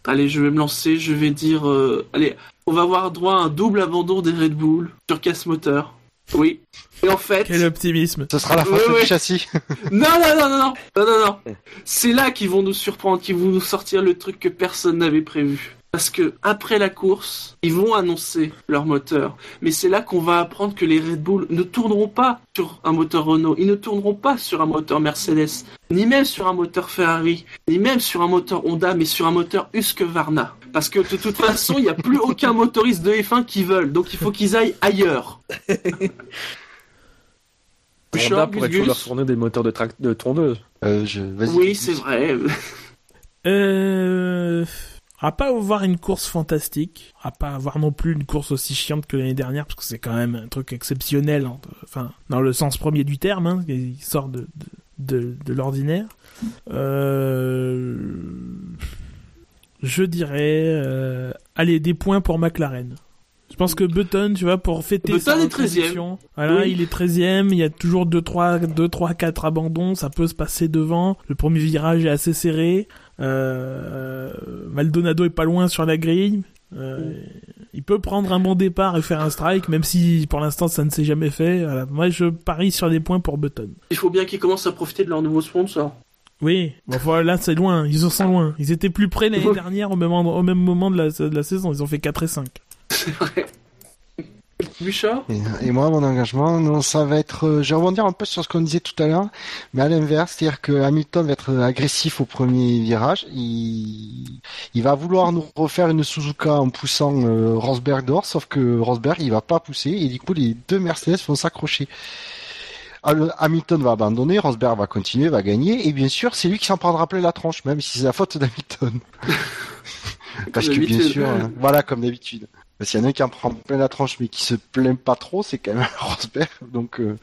Allez, je vais me lancer, je vais dire... euh, allez, on va avoir droit à un double abandon des Red Bull sur casse moteur. Oui. Et en fait... Quel optimisme. Ce sera la fin Ouais, du ouais. châssis. Non, non, non, non, non, non, non, non. C'est là qu'ils vont nous surprendre, qu'ils vont nous sortir le truc que personne n'avait prévu. Parce que après la course, ils vont annoncer leur moteur. Mais c'est là qu'on va apprendre que les Red Bull ne tourneront pas sur un moteur Renault, ils ne tourneront pas sur un moteur Mercedes, ni même sur un moteur Ferrari, ni même sur un moteur Honda, mais sur un moteur Husqvarna. Parce que de toute façon, il n'y a plus aucun motoriste de F1 qui veulent, donc il faut qu'ils aillent ailleurs. Honda pourrait toujours leur Gus fournir des moteurs de, de tondeuse. Euh, je... Oui, c'est vrai. Euh... Va pas avoir une course fantastique. Va pas avoir non plus une course aussi chiante que l'année dernière, parce que c'est quand même un truc exceptionnel, en- enfin, dans le sens premier du terme, hein, il sort de, de, de, de l'ordinaire. Euh... Je dirais, euh... allez, des points pour McLaren. Je pense que Button, tu vois, pour fêter Button sa est 13e. reconduction, Voilà, Oui. il est 13e, il y a toujours 2 3 2 3 4 abandons, ça peut se passer devant. Le premier virage est assez serré. Euh, Maldonado est pas loin sur la grille. Euh, il peut prendre un bon départ et faire un strike, même si pour l'instant ça ne s'est jamais fait. Voilà. Moi, je parie sur des points pour Button. Il faut bien qu'ils commencent à profiter de leur nouveau sponsor. Oui, bon, voilà, là c'est loin, ils en sont loin. Ils étaient plus près l'année dernière au même, endroit- au même moment de la, de la saison, ils ont fait 4 et 5. C'est vrai. Et, et moi, mon engagement, non, ça va être. euh, je vais rebondir un peu sur ce qu'on disait tout à l'heure, mais à l'inverse, c'est-à-dire que Hamilton va être agressif au premier virage. Il, il va vouloir nous refaire une Suzuka en poussant euh, Rosberg dehors, sauf que Rosberg, il va pas pousser et du coup, les deux Mercedes vont s'accrocher. Alors, Hamilton va abandonner, Rosberg va continuer, va gagner, et bien sûr, c'est lui qui s'en prendra plein la tronche, même si c'est la faute d'Hamilton. Parce que bien sûr, hein, voilà, comme d'habitude. Parce qu'il y en a un qui en prend plein la tronche, mais qui se plaint pas trop, c'est quand même Rosberg. Donc euh,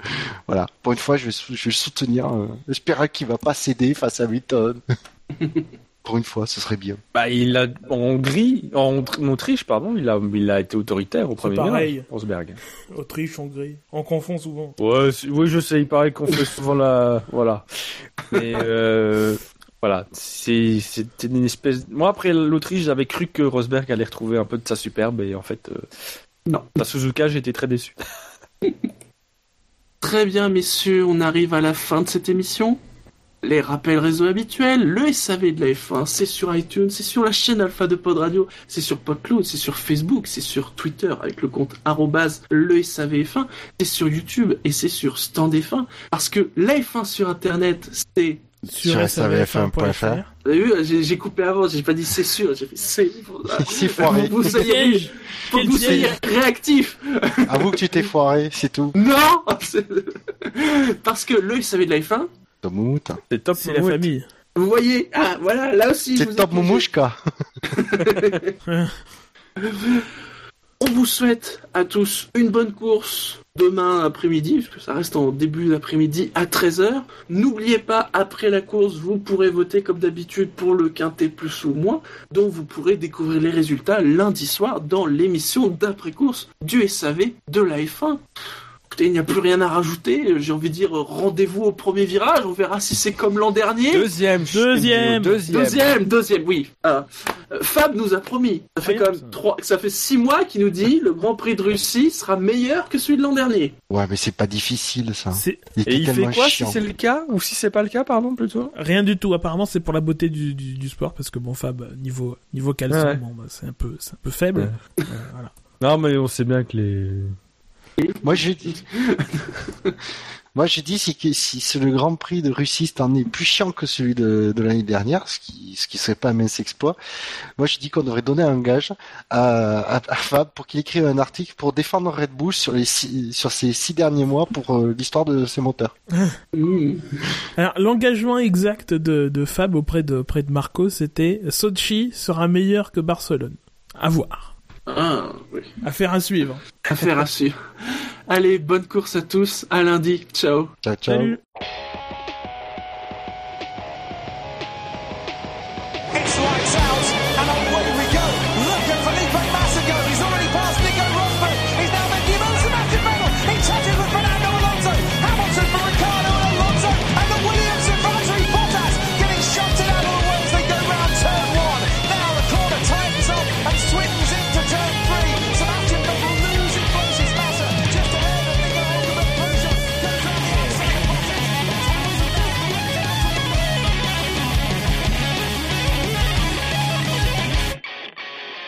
voilà, pour une fois, je vais, sou- je vais le soutenir. Euh, J'espère qu'il va pas céder face à Hamilton. pour une fois, ce serait bien. Bah, il a, en Hongrie, en, en Autriche, pardon, il a, il a été autoritaire au premier pareil. Rosberg. Autriche, Hongrie, on confond souvent. Ouais, oui, je sais, il paraît qu'on fait souvent la, voilà. Mais, euh, voilà, c'est, c'était une espèce, moi, après l'Autriche, j'avais cru que Rosberg allait retrouver un peu de sa superbe, et en fait, euh, Non. La Suzuka, j'étais très déçu. Très bien, messieurs, on arrive à la fin de cette émission. Les rappels réseau habituels, le SAV de la F1, c'est sur iTunes, c'est sur la chaîne Alpha de Pod Radio, c'est sur PodCloud, c'est sur Facebook, c'est sur Twitter avec le compte le SAVF1, c'est sur YouTube et c'est sur Stand F1, parce que la F1 sur Internet, c'est... Sur savf1.fr. Vous avez vu, j'ai j'ai coupé avant, j'ai pas dit c'est sûr, j'ai fait c'est... C'est foiré. Vous soyez, faut que vous soyez piège réactifs Avoue que tu t'es foiré, c'est tout. Non Parce que le SAV de la F1, Top Moumout. C'est top C'est la famille. Vous voyez Ah, voilà, là aussi. je C'est Top. Moumouchka. On vous souhaite à tous une bonne course demain après-midi, parce que ça reste en début d'après-midi à 13h. N'oubliez pas, après la course, vous pourrez voter comme d'habitude pour le quintet plus ou moins, dont vous pourrez découvrir les résultats lundi soir dans l'émission d'après-course du SAV de la F1 il n'y a plus rien à rajouter. J'ai envie de dire, rendez-vous au premier virage. On verra si c'est comme l'an dernier. Deuxième, deuxième, deuxième, deuxième, deuxième, oui. Euh, Fab nous a promis. Ça fait quand même trois, ça fait six mois qu'il nous dit le Grand Prix de Russie sera meilleur que celui de l'an dernier. Ouais, mais c'est pas difficile ça. Il Et il fait quoi si c'est le cas ou si c'est pas le cas, pardon, plutôt? Rien du tout. Apparemment, c'est pour la beauté du, du, sport parce que bon, Fab niveau niveau caleçon, bon, bah, c'est un peu c'est un peu faible. Euh, voilà. Non, mais on sait bien que les moi, je dis. Moi, j'ai dit si, si le Grand Prix de Russie en est plus chiant que celui de, l'année dernière, ce qui ce qui serait pas un mince exploit. Moi, je dis qu'on devrait donner un gage à, Fab pour qu'il écrive un article pour défendre Red Bull sur les sur ces six derniers mois pour euh, l'histoire de ses moteurs. Alors, l'engagement exact de, Fab auprès de auprès de Marco, c'était Sochi sera meilleur que Barcelone. À voir. Ah, oui. Affaire à suivre. Affaire à suivre. Allez, bonne course à tous. À lundi. Ciao. Ciao, ciao. Salut.